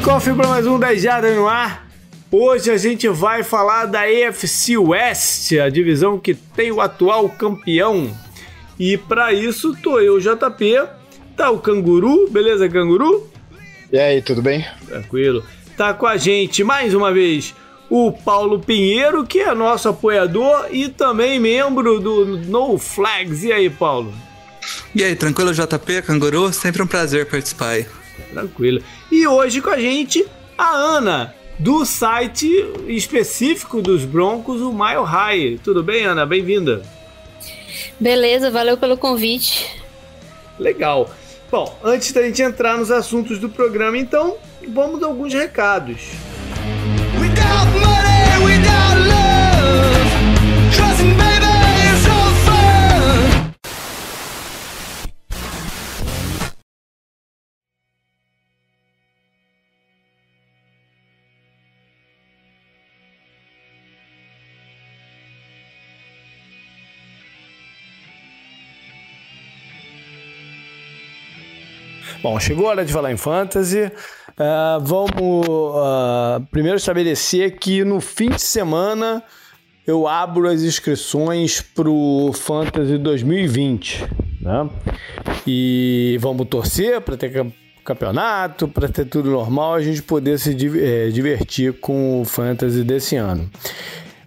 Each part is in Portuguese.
kickoff para mais um 10 Jardas no ar. Hoje a gente vai falar da AFC West, a divisão que tem o atual campeão. E para isso tô eu, JP, tá o Canguru, beleza, Canguru? E aí, tudo bem? Tranquilo. Tá com a gente mais uma vez o Paulo Pinheiro, que é nosso apoiador e também membro do No Flags. E aí, Paulo? E aí, tranquilo, JP, Canguru? Sempre um prazer participar aí. Tranquilo. E hoje com a gente a Ana, do site específico dos Broncos, o Mile High. Tudo bem, Ana? Bem-vinda. Beleza, valeu pelo convite. Legal. Bom, antes da gente entrar nos assuntos do programa, então, vamos a alguns recados. Without money, without love, Bom, chegou a hora de falar em fantasy. Uh, vamos uh, primeiro estabelecer que no fim de semana eu abro as inscrições para o Fantasy 2020. Né? E vamos torcer para ter campeonato, para ter tudo normal, a gente poder se é, divertir com o Fantasy desse ano.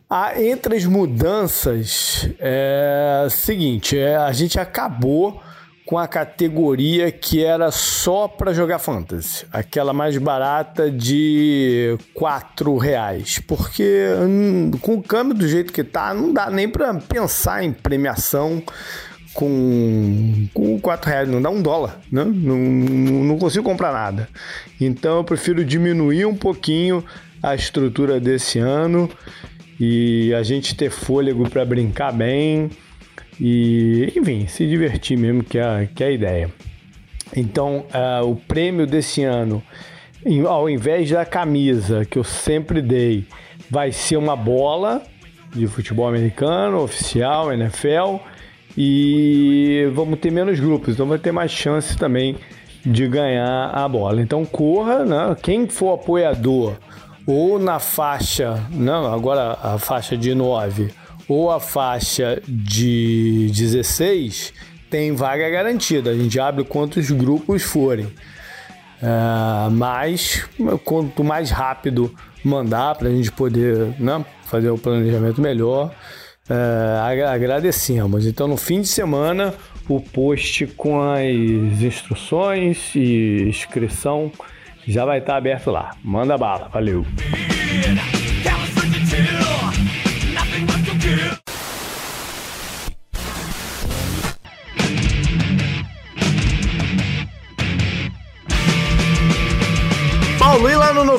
Ah, entre as mudanças, é seguinte, é, a gente acabou com a categoria que era só para jogar fantasy, aquela mais barata de quatro reais, porque hum, com o câmbio do jeito que tá, não dá nem para pensar em premiação com, com 4 reais, não dá um dólar, né? não, não consigo comprar nada. Então eu prefiro diminuir um pouquinho a estrutura desse ano e a gente ter fôlego para brincar bem e, enfim, se divertir mesmo, que é, que é a ideia. Então, uh, o prêmio desse ano, ao invés da camisa que eu sempre dei, vai ser uma bola de futebol americano, oficial, NFL, e vamos ter menos grupos, então vai ter mais chance também de ganhar a bola. Então corra, né? Quem for apoiador ou na faixa, não, agora a faixa de 9 ou a faixa de 16 tem vaga garantida. A gente abre quantos grupos forem. Uh, mas quanto mais rápido mandar para a gente poder né, fazer o planejamento melhor, uh, agradecemos. Então, no fim de semana, o post com as instruções e inscrição já vai estar aberto lá. Manda bala, valeu!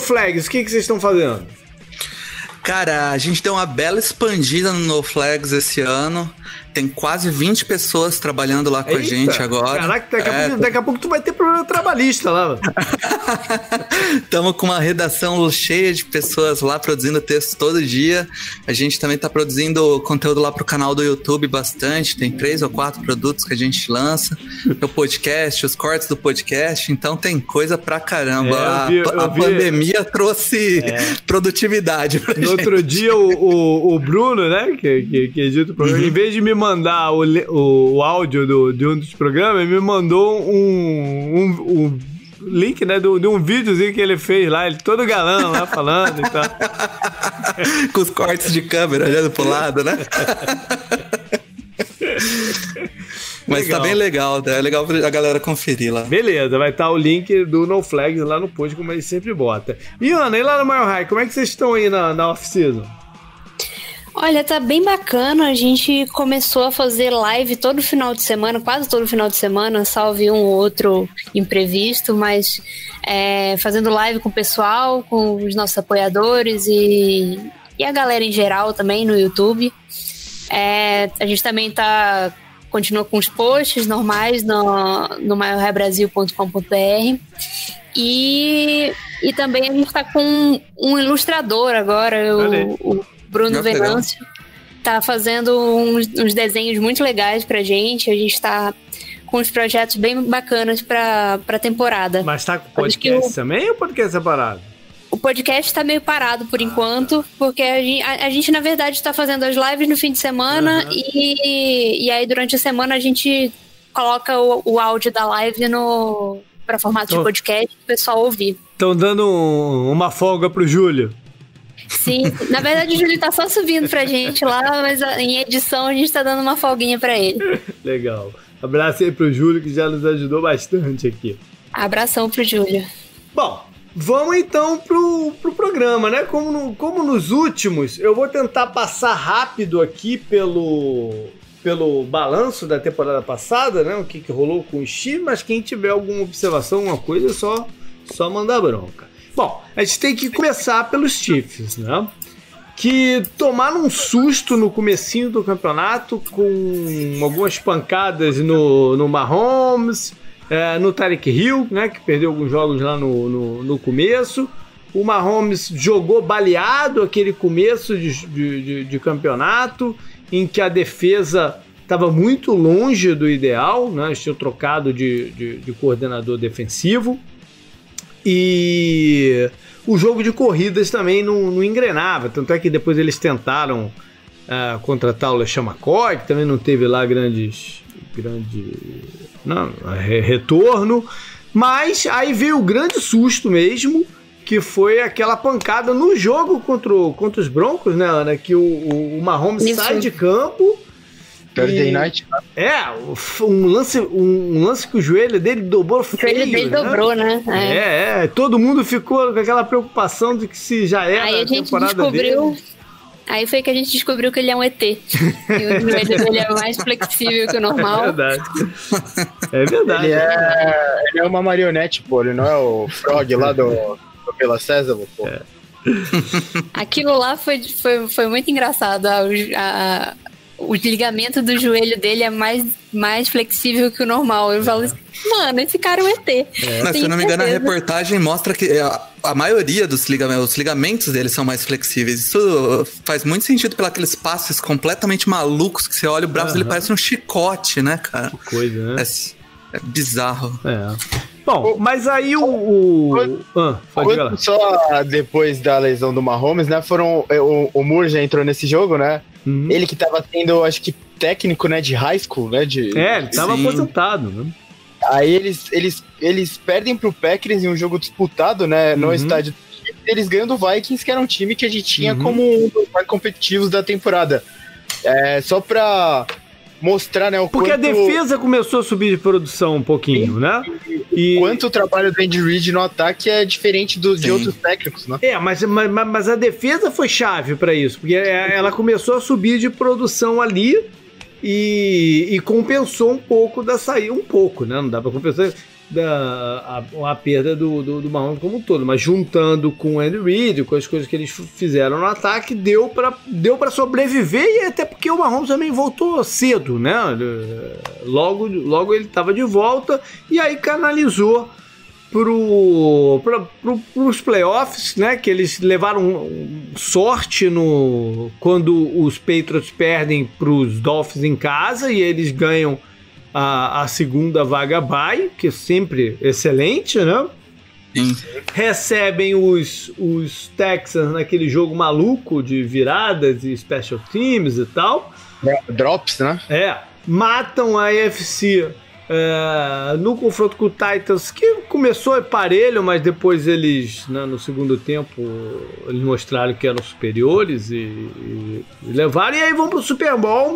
Flags, o que, que vocês estão fazendo? Cara, a gente deu uma bela expandida no No Flags esse ano. Tem quase 20 pessoas trabalhando lá com Eita, a gente agora. Caraca, daqui, é, a pouco, daqui, a pouco, tu vai ter problema trabalhista lá. Estamos com uma redação cheia de pessoas lá produzindo texto todo dia. A gente também está produzindo conteúdo lá pro canal do YouTube bastante. Tem três ou quatro produtos que a gente lança. O podcast, os cortes do podcast. Então tem coisa pra caramba. É, vi, a, a pandemia trouxe é. produtividade pra No gente. outro dia, o, o, o, Bruno, né, que, que, que edita o programa, uhum. em vez de me mandar o, o, o áudio do, de um dos programas, ele me mandou um, um, um link, né, de, de um videozinho que ele fez lá, ele todo galão lá falando e tal. Com os cortes de câmera olhando pro lado, né? Mas tá legal. tá bem legal, tá? é legal a galera conferir lá. Beleza, vai estar tá o link do No Flags lá no post, como ele sempre bota. E Ana, e lá no Mile High, como é que vocês estão aí na, na off-season? Olha, tá bem bacana. A gente começou a fazer live todo final de semana, quase todo final de semana, salve um ou outro imprevisto, mas é, fazendo live com o pessoal, com os nossos apoiadores e, e a galera em geral também no YouTube. É, a gente também tá continua com os posts normais no, no maiorrebrasil.com.br e, e também a gente está com um ilustrador agora, o, o Bruno Venâncio tá fazendo uns, uns, desenhos muito legais pra gente. A gente tá com os projetos bem bacanas para a temporada. Mas tá com podcast o, também ou podcast separado? O podcast está meio parado por enquanto, porque a gente, a, a gente na verdade, está fazendo as lives no fim de semana uhum. e, e aí durante a semana a gente coloca o, o áudio da live no para formato de podcast para o pessoal ouvir. Estão dando um, uma folga pro Júlio. Sim, na verdade o Júlio tá só subindo pra gente lá, mas em edição a gente tá dando uma folguinha pra ele. Legal. Abraço aí pro Júlio que já nos ajudou bastante aqui. Abração pro Júlio. Bom, vamos então pro, pro programa, né? Como, no, como nos últimos, eu vou tentar passar rápido aqui pelo, pelo balanço da temporada passada, né? O que, que rolou com o Chi, mas quem tiver alguma observação, alguma coisa, é só, só mandar bronca. Bom, a gente tem que começar pelos Chiefs, né? Que tomaram um susto no comecinho do campeonato com algumas pancadas no, no Mahomes, é, no Tarek Hill, né? Que perdeu alguns jogos lá no, no, no começo. O Mahomes jogou baleado aquele começo de, de, de, de campeonato, em que a defesa estava muito longe do ideal, né? Eles tinham trocado de, de, de coordenador defensivo. E o jogo de corridas também não, não engrenava. Tanto é que depois eles tentaram uh, contratar o LeSean McCoy, que também não teve lá grandes. grande não, retorno. Mas aí veio o grande susto mesmo, que foi aquela pancada no jogo contra, o, contra os Broncos, né, Ana? Que o, o, o Mahomes Isso. sai de campo Thursday Night. É, um lance, um lance que o joelho dele dobrou feio. O joelho dele né? dobrou, né? É. é. é, todo mundo ficou com aquela preocupação de que se já era Aí a, a temporada descobriu... dele. Aí foi que a gente descobriu que ele é um ET. e o joelho dele é mais flexível que o normal. É verdade. É verdade. Ele é, ele é uma marionete, pô. Ele não é o Frog lá do, do Pela César, pô. É. Aquilo lá foi, foi, foi muito engraçado. A, a, o ligamento do joelho dele é mais, mais flexível que o normal. Eu falo assim, mano, esse cara é um ET. É. Mas, se eu não me engano, a reportagem mostra que a, a, maioria dos ligamentos, os ligamentos dele são mais flexíveis. Isso faz muito sentido pelos passes completamente malucos que você olha, o braço uhum. dele parece um chicote, né, cara? Que coisa, né? É, é bizarro. É. Bom, mas aí o. o... Ah, só depois da lesão do Mahomes, né? Foram. O, o Moore já entrou nesse jogo, né? Uhum. Ele que tava sendo, acho que, técnico, né, de high school, né? De, é, ele tava Sim. aposentado, né? Aí eles, eles, eles perdem pro Packers em um jogo disputado, né, no uhum. estádio. Eles ganham do Vikings, que era um time que a gente tinha uhum. como um dos mais competitivos da temporada. É, só pra mostrar, né, o Porque quanto... a defesa começou a subir de produção um pouquinho, Sim. né? E quanto o trabalho do Andy Reid no ataque é diferente do, de outros técnicos, né? É, mas, mas, mas a defesa foi chave para isso, porque é, ela começou a subir de produção ali e, e compensou um pouco da saída, um pouco, né? Não dá para compensar da, a, a perda do, do, do Mahomes como um todo, mas juntando com o Andy Reid, com as coisas que eles fizeram no ataque, deu para deu sobreviver e até porque o Mahomes também voltou cedo, né? Logo, logo ele estava de volta e aí canalizou pro, pro, pro, playoffs, né? Que eles levaram sorte no quando os Patriots perdem para os Dolphins em casa e eles ganham a, a segunda vaga bye, que é sempre excelente, né? Sim. Recebem os, os Texans naquele jogo maluco de viradas e special teams e tal. Drops, né? É. Matam a AFC é, no confronto com o Titans, que começou parelho, mas depois eles, né, no segundo tempo, eles mostraram que eram superiores e, e, e levaram. E aí vão pro Super Bowl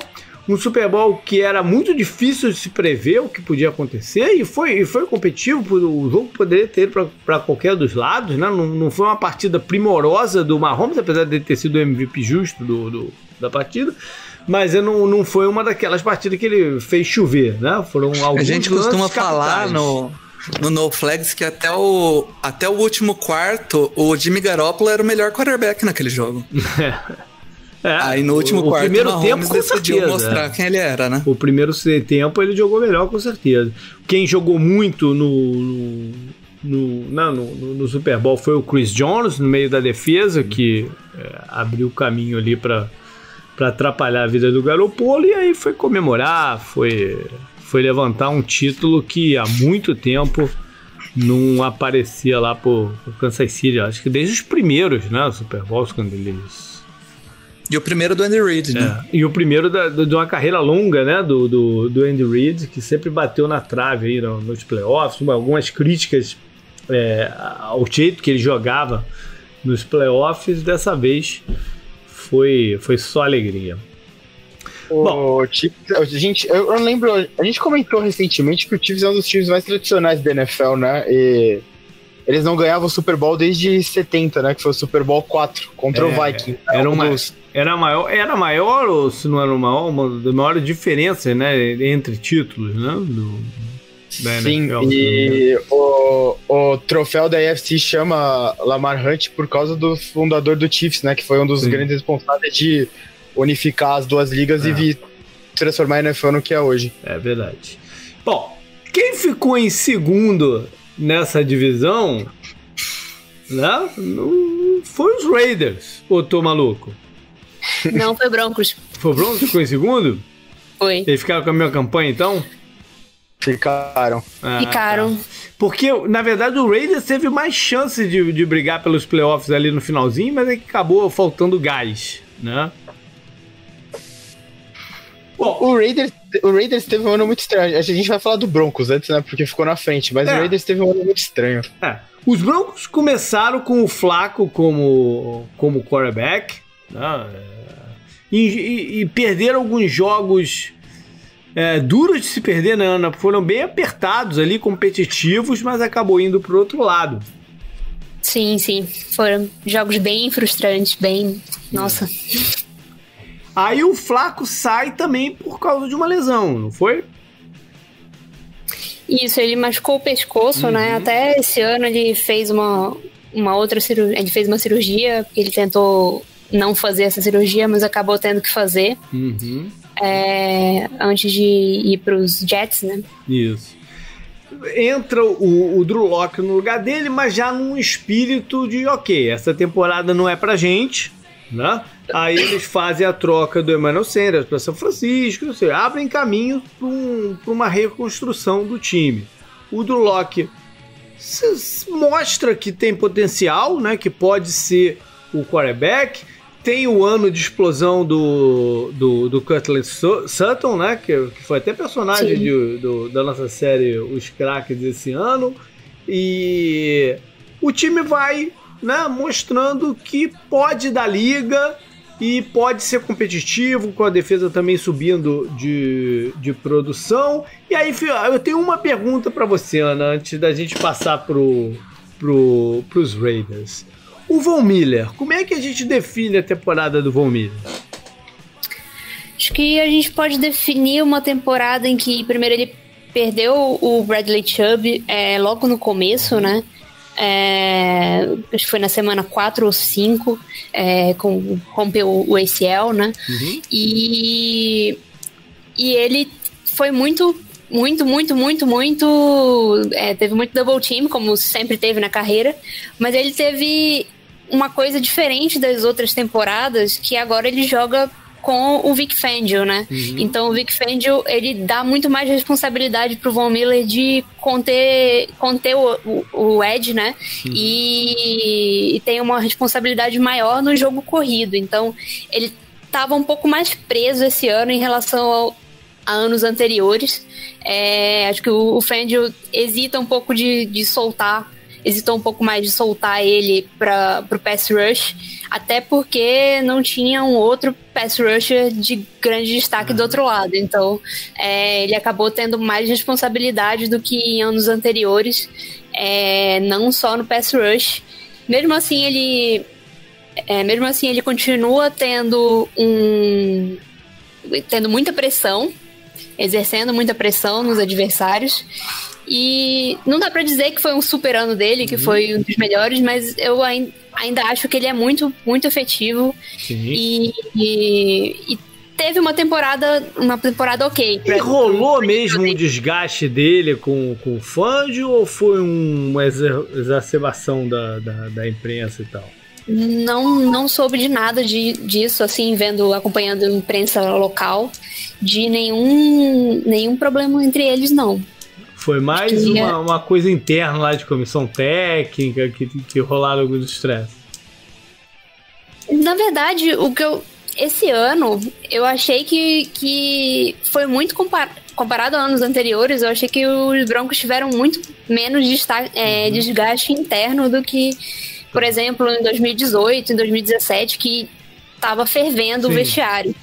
um Super Bowl que era muito difícil de se prever o que podia acontecer e foi, e foi competitivo, o jogo poderia ter para qualquer dos lados, né? Não, não, foi uma partida primorosa do Mahomes, apesar de ter sido o MVP justo do, do da partida, mas não, não foi uma daquelas partidas que ele fez chover, né? Foram alguns A gente costuma falar no, no No Flags que até o, até o último quarto o Jimmy Garoppolo era o melhor quarterback naquele jogo. É, Aí no último o, quarto, o primeiro tempo decidiu certeza, mostrar quem ele era, né? O primeiro tempo ele jogou melhor, com certeza. Quem jogou muito no, no, não, no, no Super Bowl foi o Chris Jones, no meio da defesa, que é, abriu o caminho ali para para atrapalhar a vida do Garoppolo e aí foi comemorar, foi Foi levantar um título que há muito tempo não aparecia lá pro, pro Kansas City. Acho que desde os primeiros, né? Super Bowls, quando eles. E o primeiro do Andy Reid, né? É, e o primeiro da, de uma carreira longa, né? Do, do, do Andy Reid, que sempre bateu na trave aí no, nos playoffs. Algumas críticas é, ao jeito que ele jogava nos playoffs. Dessa vez foi, foi só alegria. O Bom, Chiefs, a gente, eu, eu lembro, a gente comentou recentemente que o Chiefs é um dos times mais tradicionais da NFL, né? E eles não ganhavam o Super Bowl desde 70, né? Que foi o Super Bowl 4 contra é, o Viking. Era, uma, dos... era maior, era maior ou se não era maior, uma das maiores diferenças, né? Entre títulos, né? Do, Sim, NFL, e o, o troféu da AFC chama Lamar Hunt por causa do fundador do Chiefs, né? Que foi um dos Sim. grandes responsáveis de unificar as duas ligas é. e transformar a NFL no que é hoje. É verdade. Bom, quem ficou em segundo nessa divisão, né? Não foi os Raiders, ou tô maluco? Não, foi Broncos. Foi Broncos que ficou em segundo? Foi. Eles ficaram com a minha campanha, então? Ficaram. Ah, Ficaram. Tá. Porque, na verdade, o Raiders teve mais chance de, de brigar pelos playoffs ali no finalzinho, mas é que acabou faltando gás, né? Bom, o Raiders, o Raiders teve um ano muito estranho. A gente vai falar do Broncos antes, né? Porque ficou na frente, mas é. o Raiders teve um ano muito estranho. É. Os Broncos começaram com o Flaco como, como quarterback, né? E, e, e perderam alguns jogos é, duros de se perder, né, Ana? Foram bem apertados ali, competitivos, mas acabou indo pro outro lado. Sim, sim. Foram jogos bem frustrantes, bem. Nossa. É. Aí o Flaco sai também por causa de uma lesão, não foi? Isso, ele machucou o pescoço, né? uhum. né? Até esse ano ele fez uma, uma outra cirurgia. Ele fez uma cirurgia, ele tentou não fazer essa cirurgia, mas acabou tendo que fazer. Uhum. É, antes de ir para os Jets, né? Isso. Entra o, o Drew Locke no lugar dele, mas já num espírito de ok, essa temporada não é pra gente, né? Aí eles fazem a troca do Emmanuel Sanders para São Francisco, seja, abrem caminho para um, uma reconstrução do time. O do Locke mostra que tem potencial, né? Que pode ser o quarterback. Tem o ano de explosão do, do, do Cutler Sutton, né? Que, que foi até personagem de, do, da nossa série Os Craques desse ano. E o time vai né, mostrando que pode dar liga e pode ser competitivo, com a defesa também subindo de, de produção. E aí, eu tenho uma pergunta para você, Ana, antes da gente passar pro, pro, pros Raiders. O Von Miller, como é que a gente define a temporada do Von Miller? Acho que a gente pode definir uma temporada em que, primeiro, ele perdeu o Bradley Chubb é, logo no começo, né? é, acho que foi na semana 4 ou 5, é, com, rompeu o ACL, né? Uhum. E, e ele foi muito muito, muito, muito, muito. É, teve muito double team, como sempre teve na carreira, mas ele teve uma coisa diferente das outras temporadas, que agora ele joga com o Vic Fangio, né? Uhum. Então o Vic Fangio, ele dá muito mais responsabilidade pro Von Miller de conter, conter o, o, o Ed, né? Uhum. E, e, tem uma responsabilidade maior no jogo corrido. Então ele tava um pouco mais preso esse ano em relação ao, a anos anteriores. É, acho que o, o Fangio hesita um pouco de, de soltar hesitou um pouco mais de soltar ele para o pass rush, até porque não tinha um outro pass rusher de grande destaque do outro lado. Então, é, ele acabou tendo mais responsabilidade do que em anos anteriores, é, não só no pass rush. Mesmo assim, ele é, mesmo assim ele continua tendo um tendo muita pressão, exercendo muita pressão nos adversários e não dá para dizer que foi um super ano dele, que uhum. foi um dos melhores, mas eu ainda acho que ele é muito, muito efetivo. E, e, e, teve uma temporada, uma temporada ok. E rolou mesmo um desgaste dele com, com o Fangio ou foi uma exacerbação da, da, da imprensa e tal? Não, não soube de nada de, disso, assim, vendo, acompanhando a imprensa local, de nenhum, nenhum problema entre eles, não. Foi mais que... uma, é- uma coisa interna lá de comissão técnica que, que rolaram alguns estresse. Na verdade, o que eu. Esse ano, eu achei que, que foi muito compar, comparado a anos anteriores. Eu achei que os Broncos tiveram muito menos é, uhum. desgaste interno do que, por exemplo, em 2018, em 2017, que estava fervendo sim, o vestiário.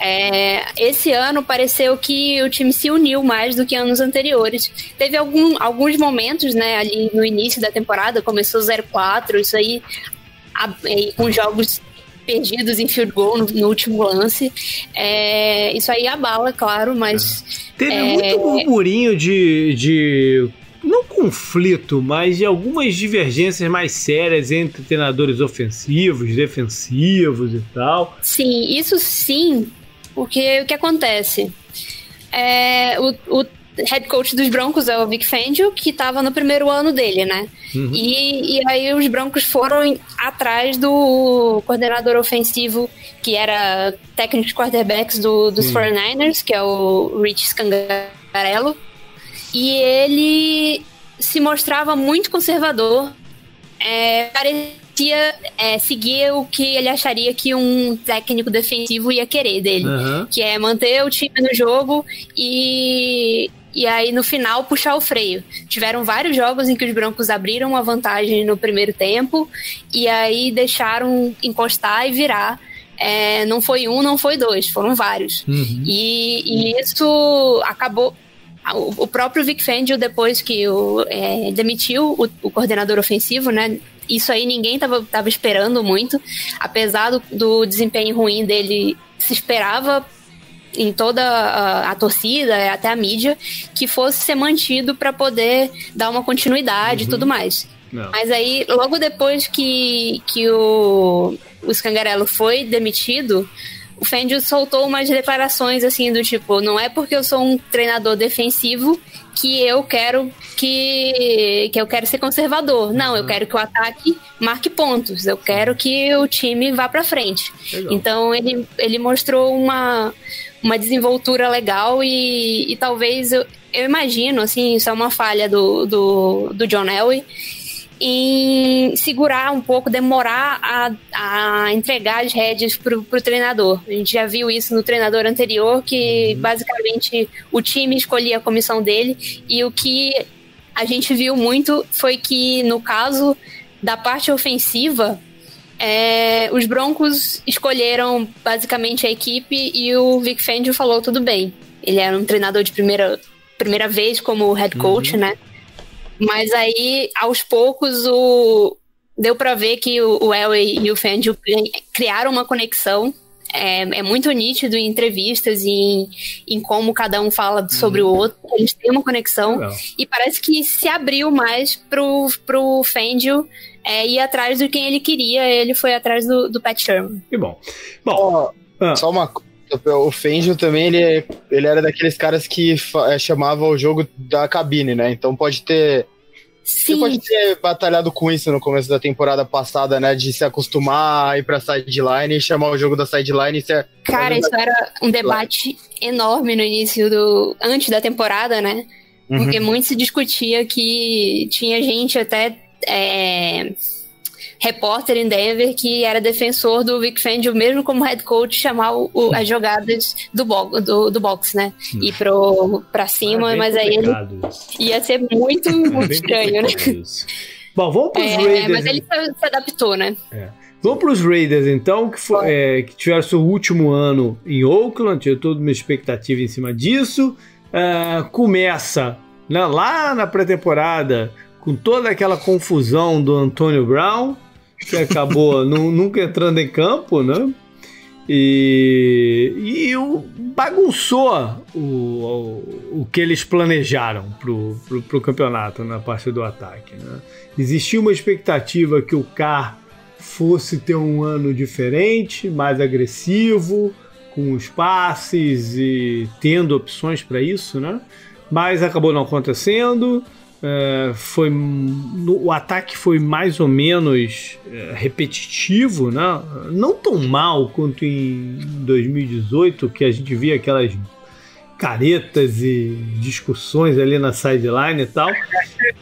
É, esse ano pareceu que o time se uniu mais do que anos anteriores. Teve algum, alguns momentos, né, ali no início da temporada, começou 0-4, isso aí, a, com jogos perdidos em field goal no, no último lance. É, isso aí abala, claro, mas. Teve é, muito burburinho de, de não conflito, mas de algumas divergências mais sérias entre treinadores ofensivos, defensivos e tal. Sim, isso sim, porque o que acontece? É, o, o head coach dos Broncos é o Vic Fangio, que estava no primeiro ano dele, né? Uhum. E, e aí os Broncos foram atrás do coordenador ofensivo, que era técnico de quarterbacks do, dos 49ers, que é o Rich Scangarello e ele se mostrava muito conservador. É, parecia é, seguir o que ele acharia que um técnico defensivo ia querer dele, uhum. que é manter o time no jogo e e aí no final puxar o freio. Tiveram vários jogos em que os Broncos abriram uma vantagem no primeiro tempo e aí deixaram encostar e virar. É, não foi um, não foi dois, foram vários. Uhum. E, e, isso acabou o próprio Vic Fangio, depois que o, é, demitiu o, o, coordenador ofensivo, né? Isso aí ninguém tava, tava esperando muito. Apesar do, do desempenho ruim dele, se esperava em toda a, a, torcida, até a mídia, que fosse ser mantido para poder dar uma continuidade uhum. e tudo mais. Não. Mas aí, logo depois que, que o, o Scangarello foi demitido, o Fendi soltou umas declarações assim do tipo, não é porque eu sou um treinador defensivo que eu quero que, que eu quero ser conservador. Não, eu uhum. quero que o ataque marque pontos. Eu quero que o time vá para frente. Legal. Então ele, ele mostrou uma, uma desenvoltura legal e, e talvez eu, eu imagino, assim, isso é uma falha do, do, do John Elway em segurar um pouco, demorar a, a entregar as rédeas para o treinador. A gente já viu isso no treinador anterior, que uhum. basicamente o time escolhia a comissão dele, e o que a gente viu muito foi que, no caso da parte ofensiva, é, os Broncos escolheram basicamente a equipe e o Vic Fangio falou tudo bem. Ele era um treinador de primeira, primeira vez como head coach, uhum. né? Mas aí, aos poucos, o... deu para ver que o, Elway e o Fangio criaram uma conexão. É, é, muito nítido em entrevistas e em, em como cada um fala sobre uhum. o outro. Eles têm uma conexão. Legal. E parece que se abriu mais pro, pro Fangio é, ir atrás do quem ele queria. Ele foi atrás do, do Pat Sherman. Que bom. Bom, oh, ah. só uma o Fangio também, ele, ele era daqueles caras que é, chamava o jogo da cabine, né? Então pode ter. Sim. Você pode ter batalhado com isso no começo da temporada passada, né? De se acostumar a ir pra sideline e chamar o jogo da sideline e ser. Cara, isso era um debate enorme no início do. antes da temporada, né? Uhum. Porque muito se discutia que tinha gente até. É repórter em Denver que era defensor do Vic Fangio, mesmo como head coach, chamar o, o, as jogadas do, bo do, do box, né? Ir pro, pra cima, é mas aí ele ia ser muito, muito é estranho, né? Bom, vamos pros é, Raiders. Mas ele se adaptou, né? É. Vamos para os Raiders, então, que, foi, é, que tiveram seu último ano em Oakland, tinha toda uma expectativa em cima disso. É, começa né, lá na pré-temporada com toda aquela confusão do Antônio Brown, que acabou nunca entrando em campo, né? E, e o, bagunçou o, o, o, que eles planejaram pro, pro, campeonato na parte do ataque. Né? Existia uma expectativa que o Carr fosse ter um ano diferente, mais agressivo, com os passes e tendo opções para isso, né? Mas acabou não acontecendo. É, foi no, o ataque foi mais ou menos é, repetitivo, né? Não tão mal quanto em 2018, que a gente via aquelas caretas e discussões ali na sideline e tal.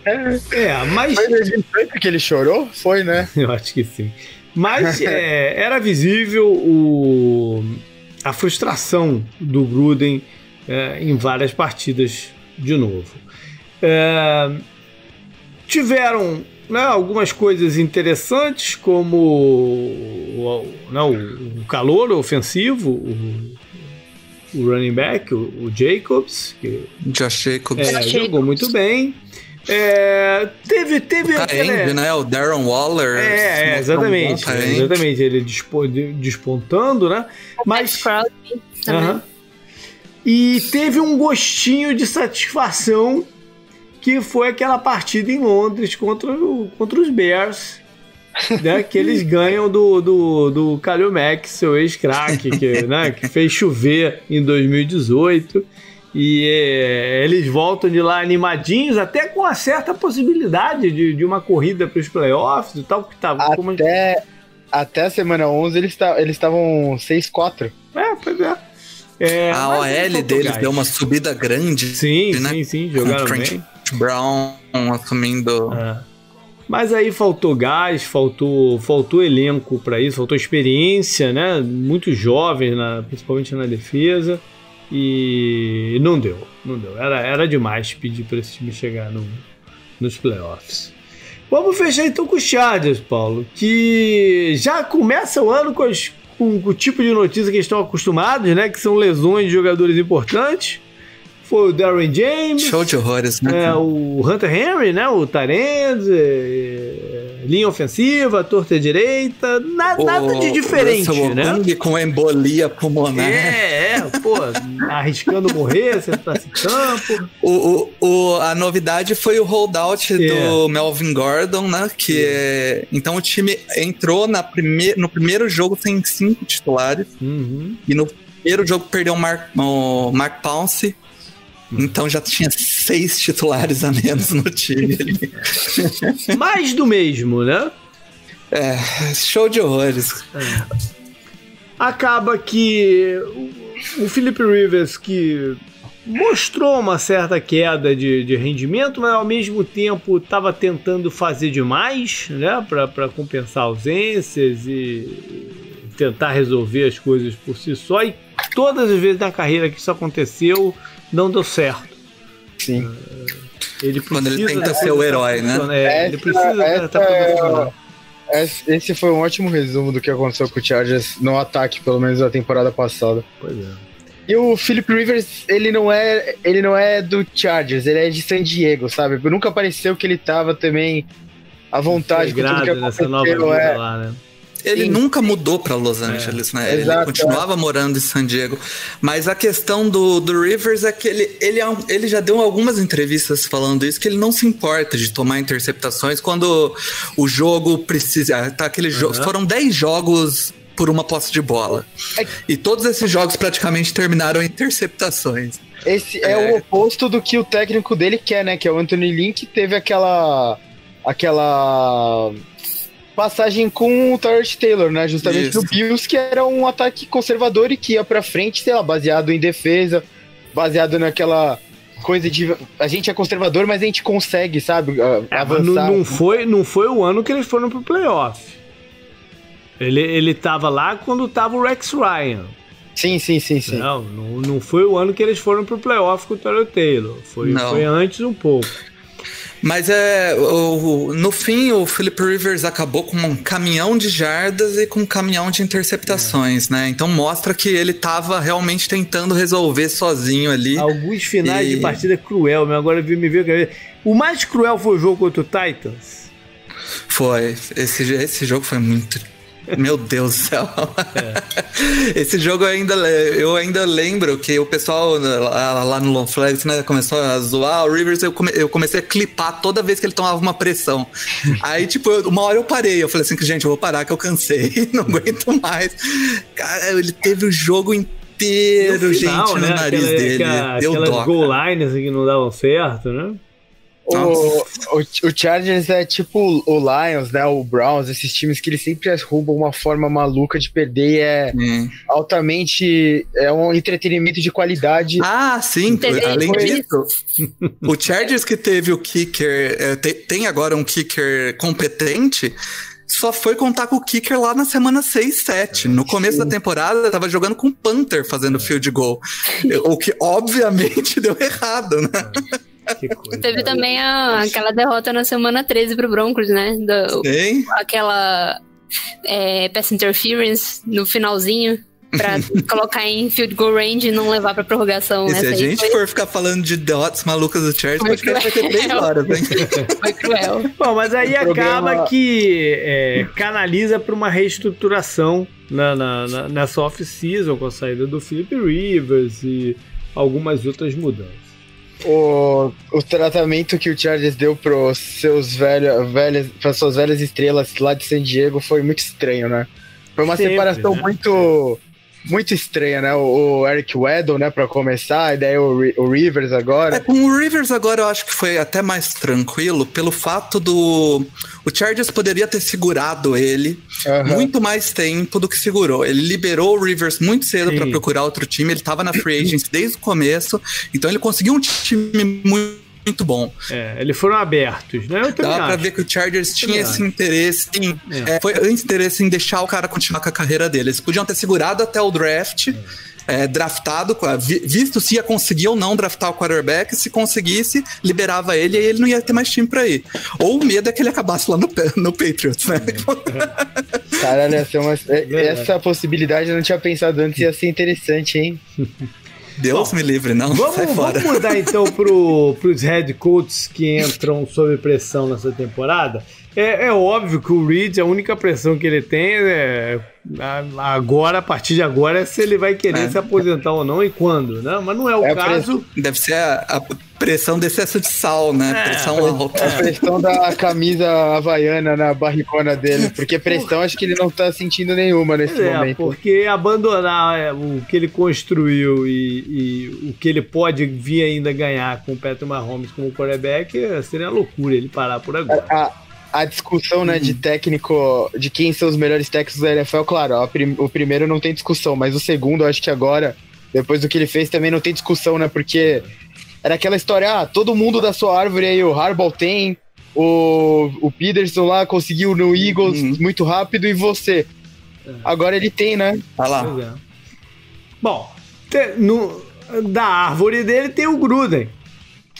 É, mas. Foi 2018 que ele chorou? Foi, né? Eu acho que sim. Mas é, era visível o, a frustração do Gruden é, em várias partidas de novo. É, tiveram né, algumas coisas interessantes, como o, não, né, o calor ofensivo, o, o running back, o, o Jacobs, que Josh Jacobs. É, jogou muito bem. É, teve, teve aquele, né? O Darren Waller. É, é exatamente. Um exatamente, ele despontando, né? Mas. Uh -huh. E teve um gostinho de satisfação que foi aquela partida em Londres contra, o, contra os Bears. Né, que eles ganham do, do, do Kalil Mack, seu ex-craque, que, né, que fez chover em 2018. E é, eles voltam de lá animadinhos, até com uma certa possibilidade de, de uma corrida para os playoffs e tal. Que tava, até, como... até a semana 11 eles estavam 6-4. É, pois é. é a OL deles deu uma subida grande. Sim, né? sim, sim, jogaram Trent Brown assumindo. É. Mas aí faltou gás, faltou, faltou elenco para isso, faltou experiência, né? Muito jovens, na, principalmente na defesa. E não deu, não deu. Era, era demais pedir para esse time chegar no, nos playoffs. Vamos fechar então com os Chargers, Paulo, que já começa o ano com, as, com, com o tipo de notícia que estão acostumados, né? Que são lesões de jogadores importantes foi o Darren James. Show de horrores, né? É, o Hunter Henry, né? O Tyrande, é, linha ofensiva, torta direita, na, o, nada de diferente, o né? com embolia pulmonar. É, é, pô, arriscando morrer, tá se campo. O, o, a novidade foi o holdout é. do Melvin Gordon, né? Que é. então o time entrou na prime no primeiro jogo sem cinco titulares uhum. e no primeiro jogo perdeu o Mark, o Mark Pounce então já tinha seis titulares a menos no time. Mais do mesmo, né? É, show de horrores. É. Acaba que o Philip Rivers, que mostrou uma certa queda de, de rendimento, mas ao mesmo tempo estava tentando fazer demais né, para compensar ausências e tentar resolver as coisas por si só. E todas as vezes na carreira que isso aconteceu, não deu certo. Sim. Ele Quando ele tenta ser o herói, né? É, ele precisa essa, estar é, esse foi um ótimo resumo do que aconteceu com o Chargers no ataque, pelo menos na temporada passada. Pois é. E o Philip Rivers, ele não é, ele não é do Chargers, ele é de San Diego, sabe? Nunca pareceu que ele tava também à vontade com tudo que aconteceu. Nessa nova vida é. lá, né? Ele Sim. nunca mudou para Los Angeles, é. né? Exato, ele continuava é. morando em San Diego. Mas a questão do, do Rivers é que ele, ele, é ele já deu algumas entrevistas falando isso, que ele não se importa de tomar interceptações quando o jogo precisa. Tá aquele uhum. jogo. Foram 10 jogos por uma posse de bola. É. E todos esses jogos praticamente terminaram em interceptações. Esse é, é, o oposto do que o técnico dele quer, né? Que é o Anthony Link, teve aquela. aquela passagem com o Tyrod Taylor, né? Justamente Isso. no Bills, que era um ataque conservador e que ia pra frente, sei lá, baseado em defesa, baseado naquela coisa de a gente é conservador, mas a gente consegue, sabe, é, avançar. Não, não, foi, não foi o ano que eles foram pro playoff. Ele, ele tava lá quando tava o Rex Ryan. Sim, sim, sim, sim. Não, não, não foi o ano que eles foram pro playoff com o Tyrod Taylor. Foi, foi antes um pouco. Mas é, o, no fim, o Philip Rivers acabou com um caminhão de jardas e com um caminhão de interceptações, é. né? Então mostra que ele estava realmente tentando resolver sozinho ali. Alguns finais e... de partida cruel, mas agora me veio que o mais cruel foi o jogo contra o Titans. Foi. Esse, esse jogo foi muito meu Deus do céu. É. Esse jogo eu ainda, eu ainda lembro que o pessoal lá, lá no Long Flags né, começou a zoar o Rivers. Eu, come, eu comecei a clipar toda vez que ele tomava uma pressão. Aí, tipo, uma hora eu parei. Eu falei assim: gente, eu vou parar que eu cansei. Não aguento mais. Cara, ele teve o jogo inteiro, final, gente, né? no nariz Aquela, dele. Aquela, Deu aquelas dó, goal lines que não davam certo, né? O, o, o, Chargers é tipo o Lions, né? O Browns, esses times que eles sempre arrumam uma forma maluca de perder é hum. altamente. É um entretenimento de qualidade. Ah, sim. Além disso, o Chargers que teve o kicker, é, tem, tem agora um kicker competente só foi contar com o kicker lá na semana 6, 7. No começo da temporada, tava jogando com o Panther fazendo field goal. o que obviamente deu errado, né? Teve também a, aquela derrota na semana 13 pro Broncos, né? Do, Sim. Aquela é, pass interference no finalzinho pra colocar em field goal range e não levar pra prorrogação. E se a gente foi... for ficar falando de derrotas malucas do Chargers, pode vai ter três horas, hein? Foi cruel. Bom, mas aí acaba que é, canaliza pra uma reestruturação na, na, na, nessa off-season com a saída do Philip Rivers e algumas outras mudanças. O, o tratamento que o Chargers deu para seus velhos, velhos, para suas velhas estrelas lá de San Diego foi muito estranho, né? Foi uma Sempre, separação né? muito muito estranha, né? O, o, Eric Weddle, né, pra começar, e daí o, o, Rivers agora. É, com o Rivers agora eu acho que foi até mais tranquilo, pelo fato do. O Chargers poderia ter segurado ele uhum. muito mais tempo do que segurou. Ele liberou o Rivers muito cedo para procurar outro time, ele tava na free agency desde o começo, então ele conseguiu um time muito muito bom. É, eles foram abertos, né? Eu Dá pra ver que o Chargers tinha esse interesse em. É. É, foi interesse em deixar o cara continuar com a carreira dele. Eles podiam ter segurado até o draft. É, draftado, visto se ia conseguir ou não draftar o quarterback, se conseguisse, liberava ele e ele não ia ter mais time pra ir. Ou o medo é que ele acabasse lá no, no Patriots, né? Caralho, essa, é uma, essa possibilidade eu não tinha pensado antes, ia ser interessante, hein? Deus Bom, me livre, não. Vamos, sai fora. vamos mudar então pro, pros head coaches que entram sob pressão nessa temporada. É, é, óbvio que o Reed, a única pressão que ele tem é agora, a partir de agora, é se ele vai querer é. se aposentar ou não e quando, né? Mas não é o é caso. Deve ser a, a, pressão de excesso de sal, né? É, pressão alta. A pressão da camisa havaiana na barricona dele, porque pressão acho que ele não tá sentindo nenhuma nesse é, momento. Porque abandonar é, o que ele construiu e, e, o que ele pode vir ainda ganhar com o Patrick Mahomes como quarterback seria loucura ele parar por agora. A, a discussão, né, de técnico, de quem são os melhores técnicos da NFL, claro, prim, o primeiro não tem discussão, mas o segundo, acho que agora, depois do que ele fez, também não tem discussão, né, porque era aquela história, ah, todo mundo da sua árvore aí, o Harbaugh tem, o, o Peterson lá conseguiu no Eagles uhum. muito rápido e você. Agora ele tem, né? Tá lá. É. Bom, te, no, da árvore dele tem o Gruden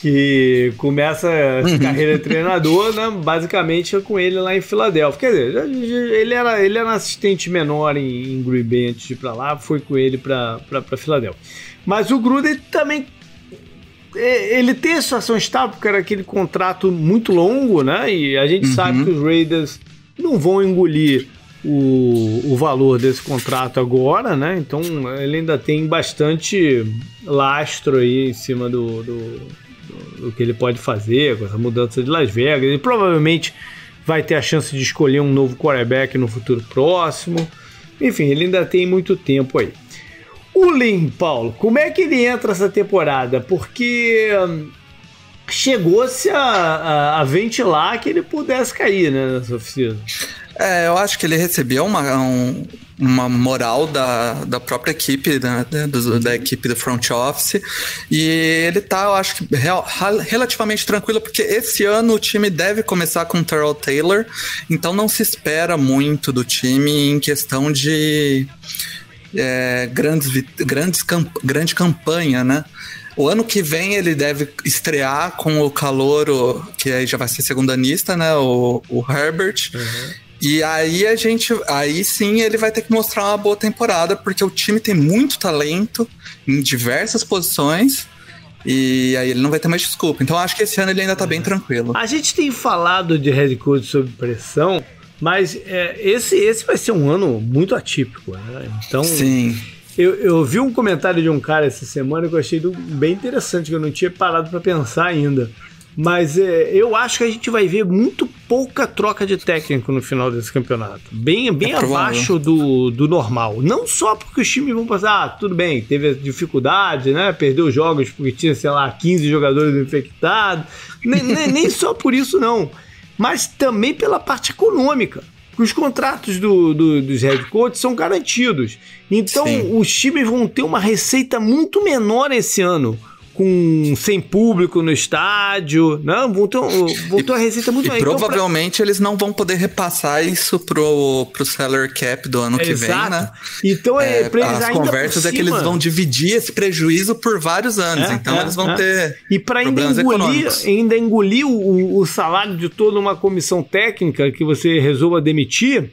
que começa a uhum. carreira de treinador, né, basicamente com ele lá em Filadélfia. Quer dizer, ele era, ele era assistente menor em, em Green Bay antes de ir para lá, foi com ele para Filadélfia. Mas o Gruden também é, ele tem a situação estável porque era aquele contrato muito longo, né? E a gente uhum. sabe que os Raiders não vão engolir o, o valor desse contrato agora, né? Então ele ainda tem bastante lastro aí em cima do, do o que ele pode fazer com essa mudança de Las Vegas. Ele provavelmente vai ter a chance de escolher um novo quarterback no futuro próximo. Enfim, ele ainda tem muito tempo aí. O Lin, Paulo, como é que ele entra essa temporada? Porque hum, chegou-se a, a, a, ventilar que ele pudesse cair né, nessa oficina. É, eu acho que ele recebeu uma, um, uma moral da, da própria equipe, né, do, da equipe do front office, e ele tá, eu acho que, real, relativamente tranquilo, porque esse ano o time deve começar com o Terrell Taylor, então não se espera muito do time em questão de é, grandes, grandes camp grande campanha, né? O ano que vem ele deve estrear com o calouro, que aí já vai ser segundanista, né? O, o Herbert. Uhum. E aí a gente. Aí sim ele vai ter que mostrar uma boa temporada, porque o time tem muito talento em diversas posições. E aí ele não vai ter mais desculpa. Então acho que esse ano ele ainda tá bem tranquilo. A gente tem falado de Red Code sob pressão, mas é, esse, esse vai ser um ano muito atípico, né? Então. Sim. Eu, eu vi um comentário de um cara essa semana que eu achei bem interessante, que eu não tinha parado para pensar ainda. Mas é, eu acho que a gente vai ver muito pouca troca de técnico no final desse campeonato. Bem, bem é abaixo do, do normal. Não só porque os times vão passar, ah, tudo bem, teve dificuldade, né? Perdeu jogos porque tinha, sei lá, 15 jogadores infectados. nem, nem, nem só por isso, não. Mas também pela parte econômica os contratos do, do, dos head coaches são garantidos. Então, Sim. os times vão ter uma receita muito menor esse ano com sem público no estádio, não, vão ter, vão ter uma receita muito E então, provavelmente pra... eles não vão poder repassar isso pro, pro seller cap do ano é, que exato. vem, né? Então é, é as conversas é que eles vão dividir esse prejuízo por vários anos, é, então é, eles vão é. ter E para ainda engolir, ainda engolir o, o salário de toda uma comissão técnica que você resolva demitir,